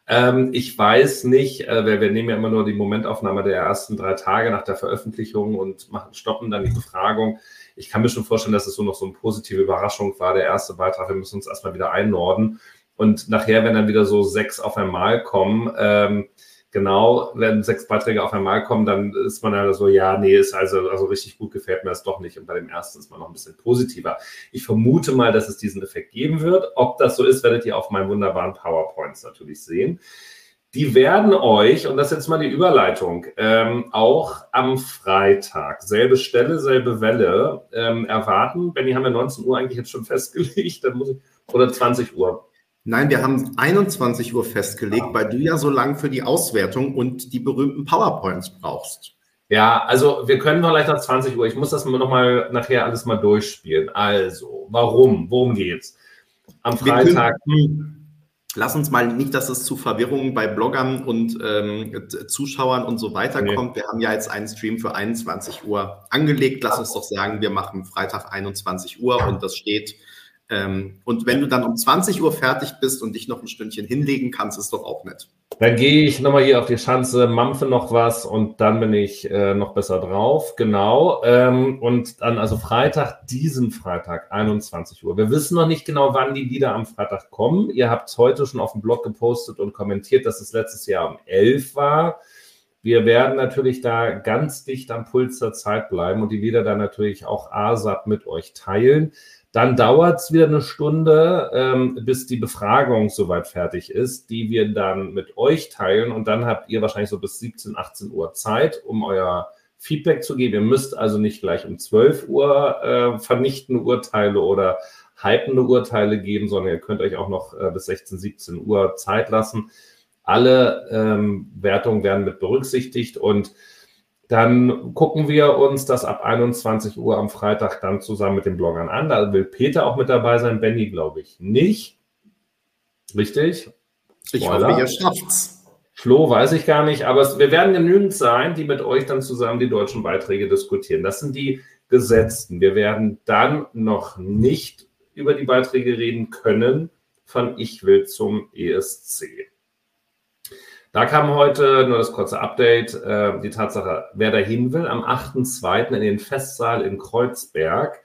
Ähm, ich weiß nicht, äh, wir, wir, nehmen ja immer nur die Momentaufnahme der ersten drei Tage nach der Veröffentlichung und machen, stoppen dann die Befragung. Ich kann mir schon vorstellen, dass es so noch so eine positive Überraschung war, der erste Beitrag. Wir müssen uns erstmal wieder einnorden. Und nachher, wenn dann wieder so sechs auf einmal kommen, ähm, genau, wenn sechs Beiträge auf einmal kommen, dann ist man ja so, ja, nee, ist also, also richtig gut gefällt mir das doch nicht. Und bei dem ersten ist man noch ein bisschen positiver. Ich vermute mal, dass es diesen Effekt geben wird. Ob das so ist, werdet ihr auf meinen wunderbaren PowerPoints natürlich sehen. Die werden euch, und das ist jetzt mal die Überleitung, ähm, auch am Freitag, selbe Stelle, selbe Welle, ähm, erwarten. Benny, haben wir 19 Uhr eigentlich jetzt schon festgelegt? Dann muss ich, oder 20 Uhr? Nein, wir haben 21 Uhr festgelegt, weil du ja so lang für die Auswertung und die berühmten PowerPoints brauchst. Ja, also wir können vielleicht nach 20 Uhr. Ich muss das nochmal nachher alles mal durchspielen. Also, warum? Worum geht's? Am Freitag. Können, lass uns mal nicht, dass es zu Verwirrungen bei Bloggern und ähm, Zuschauern und so weiter nee. kommt. Wir haben ja jetzt einen Stream für 21 Uhr angelegt. Lass uns doch sagen, wir machen Freitag 21 Uhr und das steht ähm, und wenn du dann um 20 Uhr fertig bist und dich noch ein Stündchen hinlegen kannst, ist doch auch nett. Dann gehe ich nochmal hier auf die Schanze, mampfe noch was und dann bin ich äh, noch besser drauf. Genau. Ähm, und dann also Freitag, diesen Freitag, 21 Uhr. Wir wissen noch nicht genau, wann die Lieder am Freitag kommen. Ihr habt es heute schon auf dem Blog gepostet und kommentiert, dass es letztes Jahr um 11 war. Wir werden natürlich da ganz dicht am Puls der Zeit bleiben und die Lieder dann natürlich auch ASAP mit euch teilen. Dann dauert es wieder eine Stunde, ähm, bis die Befragung soweit fertig ist, die wir dann mit euch teilen. Und dann habt ihr wahrscheinlich so bis 17, 18 Uhr Zeit, um euer Feedback zu geben. Ihr müsst also nicht gleich um 12 Uhr äh, vernichtende Urteile oder hypende Urteile geben, sondern ihr könnt euch auch noch äh, bis 16, 17 Uhr Zeit lassen. Alle ähm, Wertungen werden mit berücksichtigt und dann gucken wir uns das ab 21 Uhr am Freitag dann zusammen mit den Bloggern an. Da will Peter auch mit dabei sein, Benny glaube ich nicht. Richtig? Ich hoffe, ihr schafft's. Flo weiß ich gar nicht, aber es, wir werden genügend sein, die mit euch dann zusammen die deutschen Beiträge diskutieren. Das sind die Gesetzten. Wir werden dann noch nicht über die Beiträge reden können von Ich will zum ESC. Da kam heute nur das kurze Update, äh, die Tatsache, wer dahin will, am 8.2. in den Festsaal in Kreuzberg.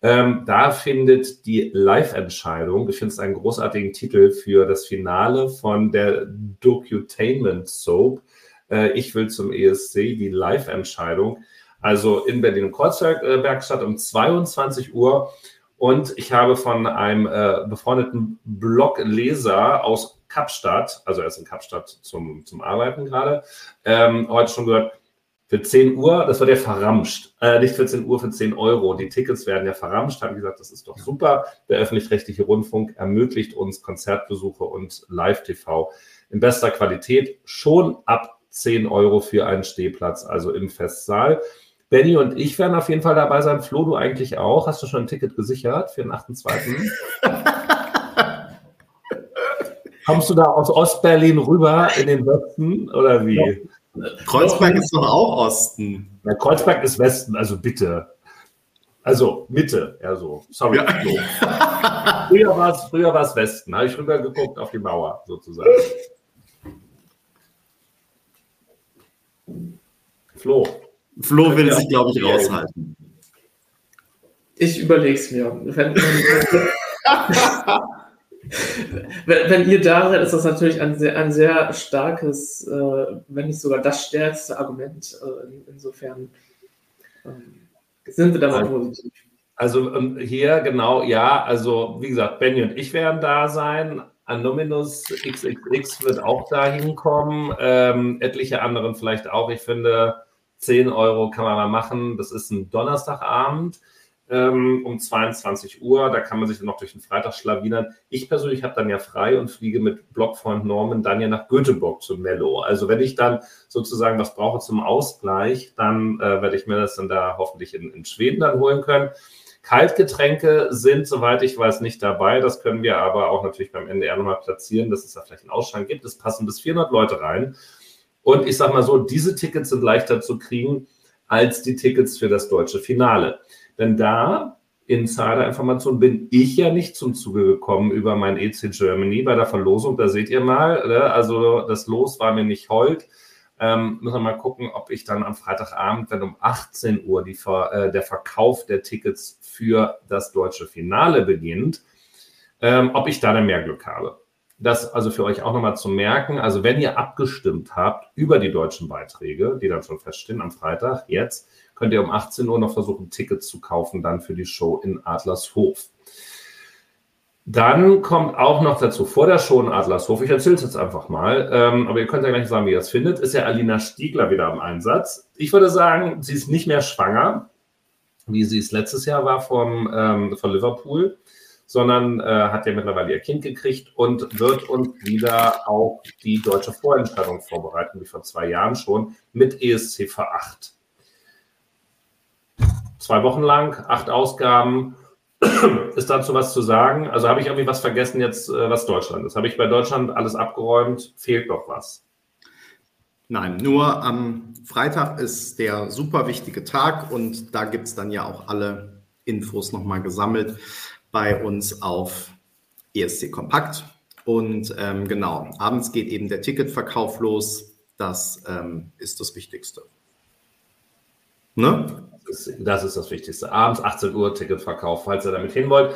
Ähm, da findet die Live-Entscheidung, ich finde es einen großartigen Titel für das Finale von der Docutainment Soap. Äh, ich will zum ESC, die Live-Entscheidung. Also in Berlin-Kreuzberg statt um 22 Uhr. Und ich habe von einem äh, befreundeten Blogleser aus Kapstadt, also er ist in Kapstadt zum, zum Arbeiten gerade, ähm, heute schon gehört, für 10 Uhr, das wird ja verramscht. Äh, nicht für 10 Uhr, für 10 Euro. Die Tickets werden ja verramscht. Haben gesagt, das ist doch super. Der öffentlich-rechtliche Rundfunk ermöglicht uns Konzertbesuche und Live-TV in bester Qualität schon ab 10 Euro für einen Stehplatz, also im Festsaal. Benny und ich werden auf jeden Fall dabei sein. Flo, du eigentlich auch. Hast du schon ein Ticket gesichert für den 8.2.? Kommst du da aus Ostberlin rüber in den Westen oder wie? Ja. Kreuzberg ist doch auch Osten. Ja, Kreuzberg ist Westen, also bitte. Also Mitte, ja so. Sorry. Ja. So. früher war es früher war's Westen. Habe ich rüber geguckt auf die Mauer sozusagen. Flo. Flo will sich, glaube ich, raushalten. Ich überlege es mir. Wenn, ihr da seid, ist das natürlich ein sehr, ein sehr starkes, äh, wenn nicht sogar das stärkste Argument. Äh, insofern äh, sind wir da mal positiv. Also ähm, hier genau, ja, also wie gesagt, Benny und ich werden da sein. Anominus XXX wird auch da hinkommen. Ähm, etliche anderen vielleicht auch. Ich finde, 10 Euro kann man mal machen. Das ist ein Donnerstagabend ähm, um 22 Uhr. Da kann man sich dann noch durch den Freitag schlawinern. Ich persönlich habe dann ja frei und fliege mit Blogfreund Norman dann ja nach Göteborg zu Mello. Also wenn ich dann sozusagen was brauche zum Ausgleich, dann äh, werde ich mir das dann da hoffentlich in, in Schweden dann holen können. Kaltgetränke sind, soweit ich weiß, nicht dabei. Das können wir aber auch natürlich beim NDR nochmal platzieren, dass es da vielleicht einen Ausschank gibt. Es passen bis 400 Leute rein. Und ich sage mal so, diese Tickets sind leichter zu kriegen als die Tickets für das deutsche Finale. Denn da, Insider-Information, bin ich ja nicht zum Zuge gekommen über mein EC Germany bei der Verlosung. Da seht ihr mal, ne? also das Los war mir nicht hold. Ähm, müssen wir mal gucken, ob ich dann am Freitagabend, wenn um 18 Uhr die, äh, der Verkauf der Tickets für das deutsche Finale beginnt, ähm, ob ich da dann mehr Glück habe das also für euch auch nochmal zu merken. Also wenn ihr abgestimmt habt über die deutschen Beiträge, die dann schon feststehen am Freitag, jetzt könnt ihr um 18 Uhr noch versuchen, Tickets zu kaufen, dann für die Show in Adlershof. Dann kommt auch noch dazu, vor der Show in Adlershof, ich erzähle es jetzt einfach mal, ähm, aber ihr könnt ja gleich sagen, wie ihr es findet, ist ja Alina Stiegler wieder am Einsatz. Ich würde sagen, sie ist nicht mehr schwanger, wie sie es letztes Jahr war vom, ähm, von Liverpool sondern äh, hat ja mittlerweile ihr Kind gekriegt und wird uns wieder auf die deutsche Vorentscheidung vorbereiten, wie vor zwei Jahren schon, mit ESC V8. Zwei Wochen lang, acht Ausgaben. Ist dazu was zu sagen? Also habe ich irgendwie was vergessen jetzt, äh, was Deutschland ist? Habe ich bei Deutschland alles abgeräumt? Fehlt noch was? Nein, nur am Freitag ist der super wichtige Tag und da gibt es dann ja auch alle Infos nochmal gesammelt bei uns auf ESC Kompakt. Und ähm, genau, abends geht eben der Ticketverkauf los. Das ähm, ist das Wichtigste. Ne? Das ist, das ist das Wichtigste. Abends 18 Uhr Ticketverkauf, falls ihr damit hin wollt.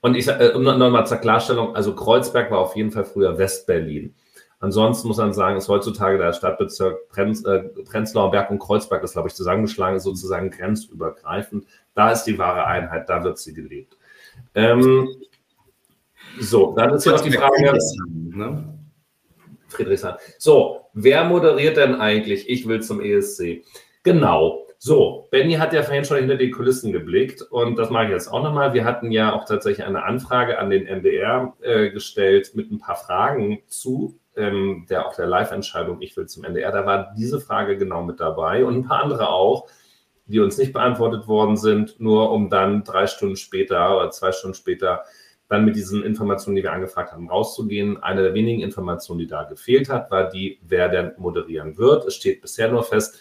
Und ich äh, nochmal zur Klarstellung, also Kreuzberg war auf jeden Fall früher Westberlin. Ansonsten muss man sagen, ist heutzutage der Stadtbezirk Prenz, äh, Prenzlauer Berg und Kreuzberg, das glaube ich zusammengeschlagen sozusagen grenzübergreifend. Da ist die wahre Einheit, da wird sie gelebt. Ähm, so, dann ist jetzt die Frage. Ne? Friedrichshain. So, wer moderiert denn eigentlich? Ich will zum ESC. Genau. So, Benny hat ja vorhin schon hinter die Kulissen geblickt und das mache ich jetzt auch nochmal. Wir hatten ja auch tatsächlich eine Anfrage an den MDR äh, gestellt mit ein paar Fragen zu ähm, der auch der Live-Entscheidung Ich will zum MDR. Da war diese Frage genau mit dabei und ein paar andere auch die uns nicht beantwortet worden sind, nur um dann drei Stunden später oder zwei Stunden später dann mit diesen Informationen, die wir angefragt haben, rauszugehen. Eine der wenigen Informationen, die da gefehlt hat, war die, wer denn moderieren wird. Es steht bisher nur fest,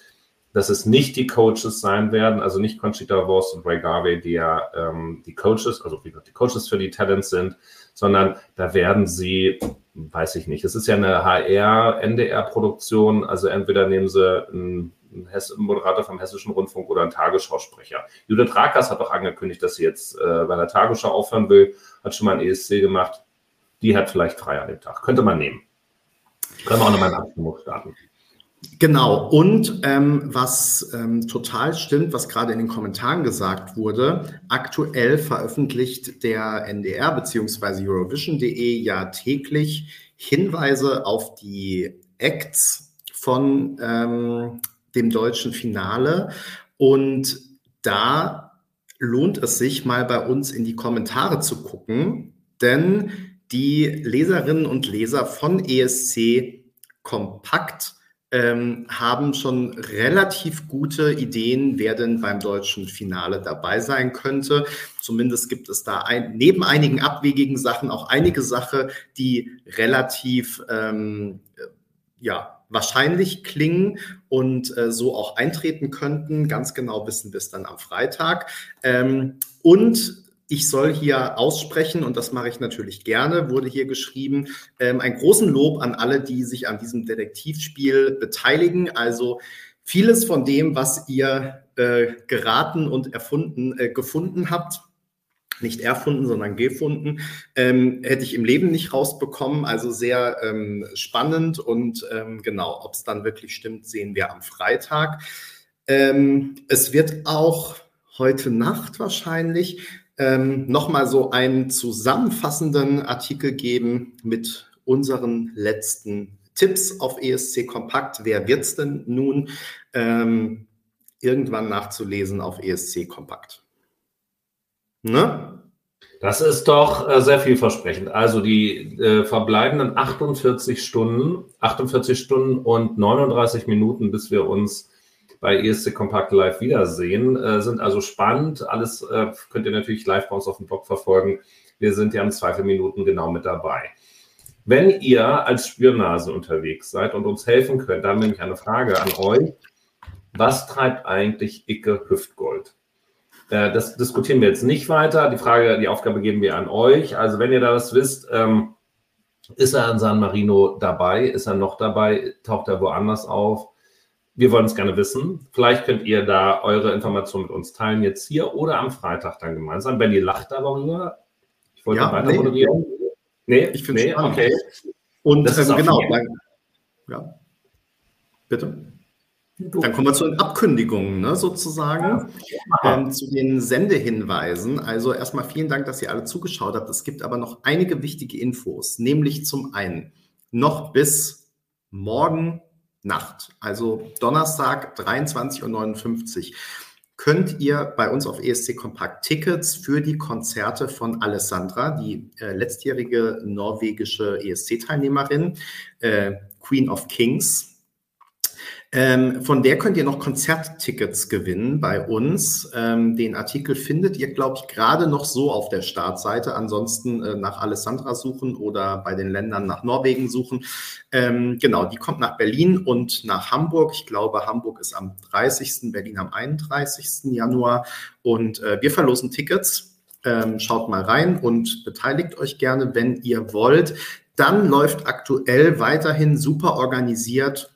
dass es nicht die Coaches sein werden, also nicht Conchita Voss und Ray Garvey, die ja ähm, die Coaches, also wie gesagt, die Coaches für die Talents sind, sondern da werden sie, weiß ich nicht, es ist ja eine HR, NDR-Produktion, also entweder nehmen sie einen ein Moderator vom Hessischen Rundfunk oder ein Tagesschausprecher. Judith Rakers hat auch angekündigt, dass sie jetzt äh, bei der Tagesschau aufhören will, hat schon mal ein ESC gemacht. Die hat vielleicht frei an dem Tag. Könnte man nehmen. Können wir auch nochmal eine Abstimmung starten. Genau, und ähm, was ähm, total stimmt, was gerade in den Kommentaren gesagt wurde, aktuell veröffentlicht der NDR bzw. Eurovision.de ja täglich Hinweise auf die Acts von ähm, dem deutschen Finale. Und da lohnt es sich mal bei uns in die Kommentare zu gucken, denn die Leserinnen und Leser von ESC Kompakt ähm, haben schon relativ gute Ideen, wer denn beim deutschen Finale dabei sein könnte. Zumindest gibt es da ein, neben einigen abwegigen Sachen auch einige Sachen, die relativ ähm, ja, wahrscheinlich klingen und äh, so auch eintreten könnten. Ganz genau wissen es dann am Freitag. Ähm, und ich soll hier aussprechen, und das mache ich natürlich gerne, wurde hier geschrieben, ähm, einen großen Lob an alle, die sich an diesem Detektivspiel beteiligen. Also vieles von dem, was ihr äh, geraten und erfunden, äh, gefunden habt, nicht erfunden, sondern gefunden, ähm, hätte ich im Leben nicht rausbekommen. Also sehr ähm, spannend und ähm, genau, ob es dann wirklich stimmt, sehen wir am Freitag. Ähm, es wird auch heute Nacht wahrscheinlich ähm, nochmal so einen zusammenfassenden Artikel geben mit unseren letzten Tipps auf ESC Kompakt. Wer wird es denn nun? Ähm, irgendwann nachzulesen auf ESC Kompakt. Ne? Das ist doch äh, sehr vielversprechend. Also die äh, verbleibenden 48 Stunden, 48 Stunden und 39 Minuten, bis wir uns bei ESC Kompakt Live wiedersehen. Äh, sind also spannend. Alles äh, könnt ihr natürlich live bei uns auf dem Blog verfolgen. Wir sind ja im Zweifel Minuten genau mit dabei. Wenn ihr als Spürnase unterwegs seid und uns helfen könnt, dann nämlich eine Frage an euch. Was treibt eigentlich Icke Hüftgold? Äh, das diskutieren wir jetzt nicht weiter. Die Frage, die Aufgabe geben wir an euch. Also wenn ihr da was wisst, ähm, ist er an San Marino dabei? Ist er noch dabei? Taucht er woanders auf? Wir wollen es gerne wissen. Vielleicht könnt ihr da eure Informationen mit uns teilen, jetzt hier oder am Freitag dann gemeinsam. Benny lacht darüber. Ich wollte ja, weiter nee. moderieren. Nee, ich finde nee, okay. Und das ist genau. Dann, ja. Bitte. Dann kommen wir zu den Abkündigungen, ne, sozusagen, ähm, zu den Sendehinweisen. Also erstmal vielen Dank, dass ihr alle zugeschaut habt. Es gibt aber noch einige wichtige Infos, nämlich zum einen noch bis morgen Nacht, also Donnerstag 23.59 Uhr, könnt ihr bei uns auf ESC Kompakt Tickets für die Konzerte von Alessandra, die äh, letztjährige norwegische ESC-Teilnehmerin, äh, Queen of Kings, ähm, von der könnt ihr noch Konzerttickets gewinnen bei uns. Ähm, den Artikel findet ihr, glaube ich, gerade noch so auf der Startseite. Ansonsten äh, nach Alessandra suchen oder bei den Ländern nach Norwegen suchen. Ähm, genau, die kommt nach Berlin und nach Hamburg. Ich glaube, Hamburg ist am 30., Berlin am 31. Januar. Und äh, wir verlosen Tickets. Ähm, schaut mal rein und beteiligt euch gerne, wenn ihr wollt. Dann läuft aktuell weiterhin super organisiert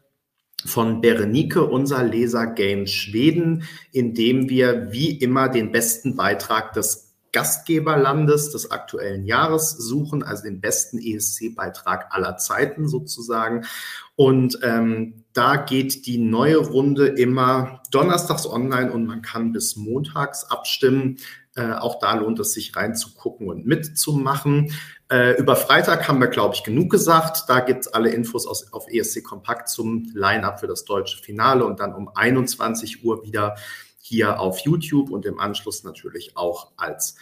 von Berenike, unser Leser-Game Schweden, in dem wir wie immer den besten Beitrag des Gastgeberlandes des aktuellen Jahres suchen, also den besten ESC-Beitrag aller Zeiten sozusagen. Und ähm, da geht die neue Runde immer donnerstags online und man kann bis montags abstimmen. Äh, auch da lohnt es sich reinzugucken und mitzumachen. Äh, über Freitag haben wir, glaube ich, genug gesagt. Da gibt es alle Infos aus, auf ESC Kompakt zum Line-Up für das deutsche Finale und dann um 21 Uhr wieder hier auf YouTube und im Anschluss natürlich auch als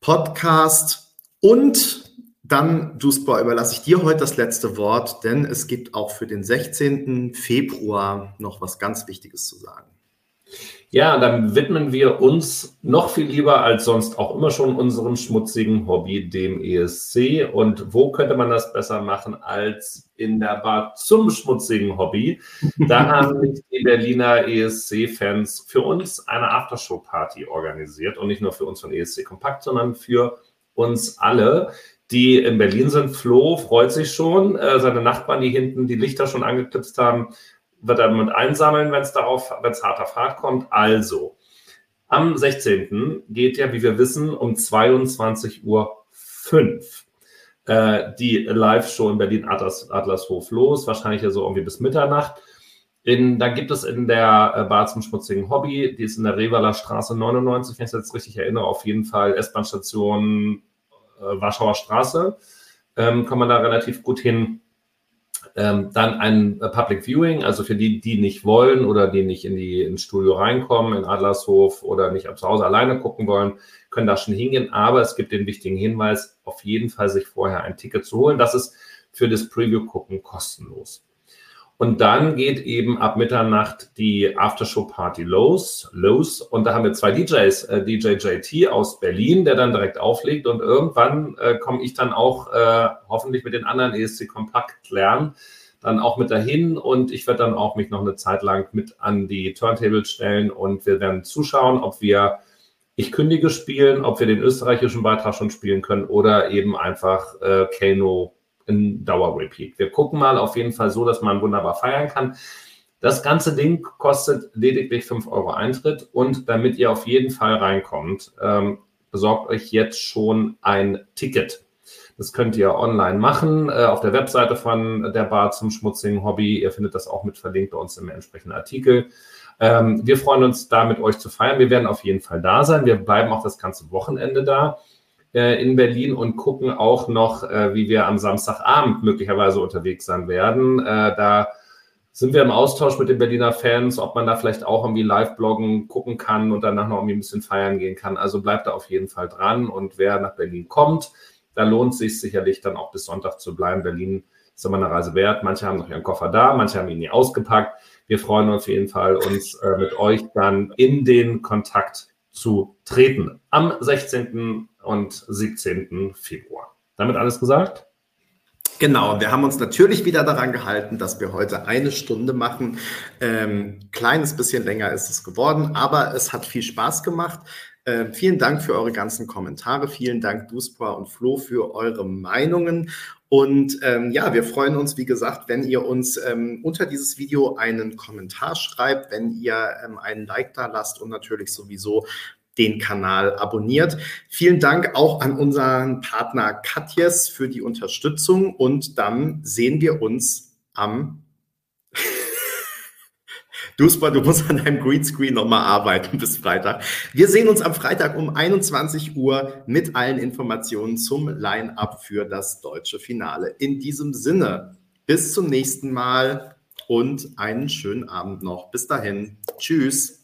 Podcast. Und dann, Duisburg, überlasse ich dir heute das letzte Wort, denn es gibt auch für den 16. Februar noch was ganz Wichtiges zu sagen. Ja, dann widmen wir uns noch viel lieber als sonst auch immer schon unserem schmutzigen Hobby, dem ESC. Und wo könnte man das besser machen als in der Bar zum schmutzigen Hobby? Da haben die Berliner ESC-Fans für uns eine Aftershow-Party organisiert. Und nicht nur für uns von ESC Kompakt, sondern für uns alle die in Berlin sind. Flo freut sich schon. Äh, seine Nachbarn, die hinten die Lichter schon angeknipst haben, wird er mit einsammeln, wenn es darauf, wenn es harter Fahrt kommt. Also, am 16. geht ja, wie wir wissen, um 22.05 Uhr äh, die Live-Show in Berlin Atlas, Adlershof los, wahrscheinlich ja so irgendwie bis Mitternacht. In, da gibt es in der äh, Bar zum schmutzigen Hobby, die ist in der Revaler Straße 99, wenn ich das jetzt richtig erinnere, auf jeden Fall S-Bahn-Station äh, Warschauer Straße. Ähm, kann man da relativ gut hin. Ähm, dann ein äh, Public Viewing, also für die, die nicht wollen oder die nicht in die, ins Studio reinkommen, in Adlershof oder nicht zu Hause alleine gucken wollen, können da schon hingehen. Aber es gibt den wichtigen Hinweis, auf jeden Fall sich vorher ein Ticket zu holen. Das ist für das Preview-Gucken kostenlos. Und dann geht eben ab Mitternacht die Aftershow-Party los, los. Und da haben wir zwei DJs, äh, DJ JT aus Berlin, der dann direkt auflegt. Und irgendwann äh, komme ich dann auch äh, hoffentlich mit den anderen ESC Kompakt lernen, dann auch mit dahin. Und ich werde dann auch mich noch eine Zeit lang mit an die Turntable stellen. Und wir werden zuschauen, ob wir ich kündige spielen, ob wir den österreichischen Beitrag schon spielen können oder eben einfach äh, Kano in Dauerrepeat. Wir gucken mal auf jeden Fall so, dass man wunderbar feiern kann. Das ganze Ding kostet lediglich 5 Euro Eintritt und damit ihr auf jeden Fall reinkommt, ähm, besorgt euch jetzt schon ein Ticket. Das könnt ihr online machen äh, auf der Webseite von der Bar zum schmutzigen Hobby. Ihr findet das auch mit verlinkt bei uns im entsprechenden Artikel. Ähm, wir freuen uns da mit euch zu feiern. Wir werden auf jeden Fall da sein. Wir bleiben auch das ganze Wochenende da äh, in Berlin und gucken auch noch, äh, wie wir am Samstagabend möglicherweise unterwegs sein werden. Äh, da sind wir im Austausch mit den Berliner Fans, ob man da vielleicht auch irgendwie Live-Bloggen gucken kann und danach noch irgendwie ein bisschen feiern gehen kann. Also bleibt da auf jeden Fall dran. Und wer nach Berlin kommt, da lohnt sich sicherlich dann auch bis Sonntag zu bleiben. Berlin ist immer eine Reise wert. Manche haben noch ihren Koffer da, manche haben ihn nie ausgepackt. Wir freuen uns auf jeden Fall, uns äh, mit euch dann in den Kontakt zu treten am 16 und 17. Februar. Damit alles gesagt? Genau, wir haben uns natürlich wieder daran gehalten, dass wir heute eine Stunde machen. Ähm, kleines bisschen länger ist es geworden, aber es hat viel Spaß gemacht. Äh, vielen Dank für eure ganzen Kommentare. Vielen Dank, Duspa und Flo, für eure Meinungen. Und ähm, ja, wir freuen uns, wie gesagt, wenn ihr uns ähm, unter dieses Video einen Kommentar schreibt, wenn ihr ähm, einen Like da lasst und natürlich sowieso den Kanal abonniert. Vielen Dank auch an unseren Partner Katjes für die Unterstützung und dann sehen wir uns am Duspa, du musst an deinem Greenscreen nochmal arbeiten bis Freitag. Wir sehen uns am Freitag um 21 Uhr mit allen Informationen zum Line-Up für das deutsche Finale. In diesem Sinne, bis zum nächsten Mal und einen schönen Abend noch. Bis dahin. Tschüss.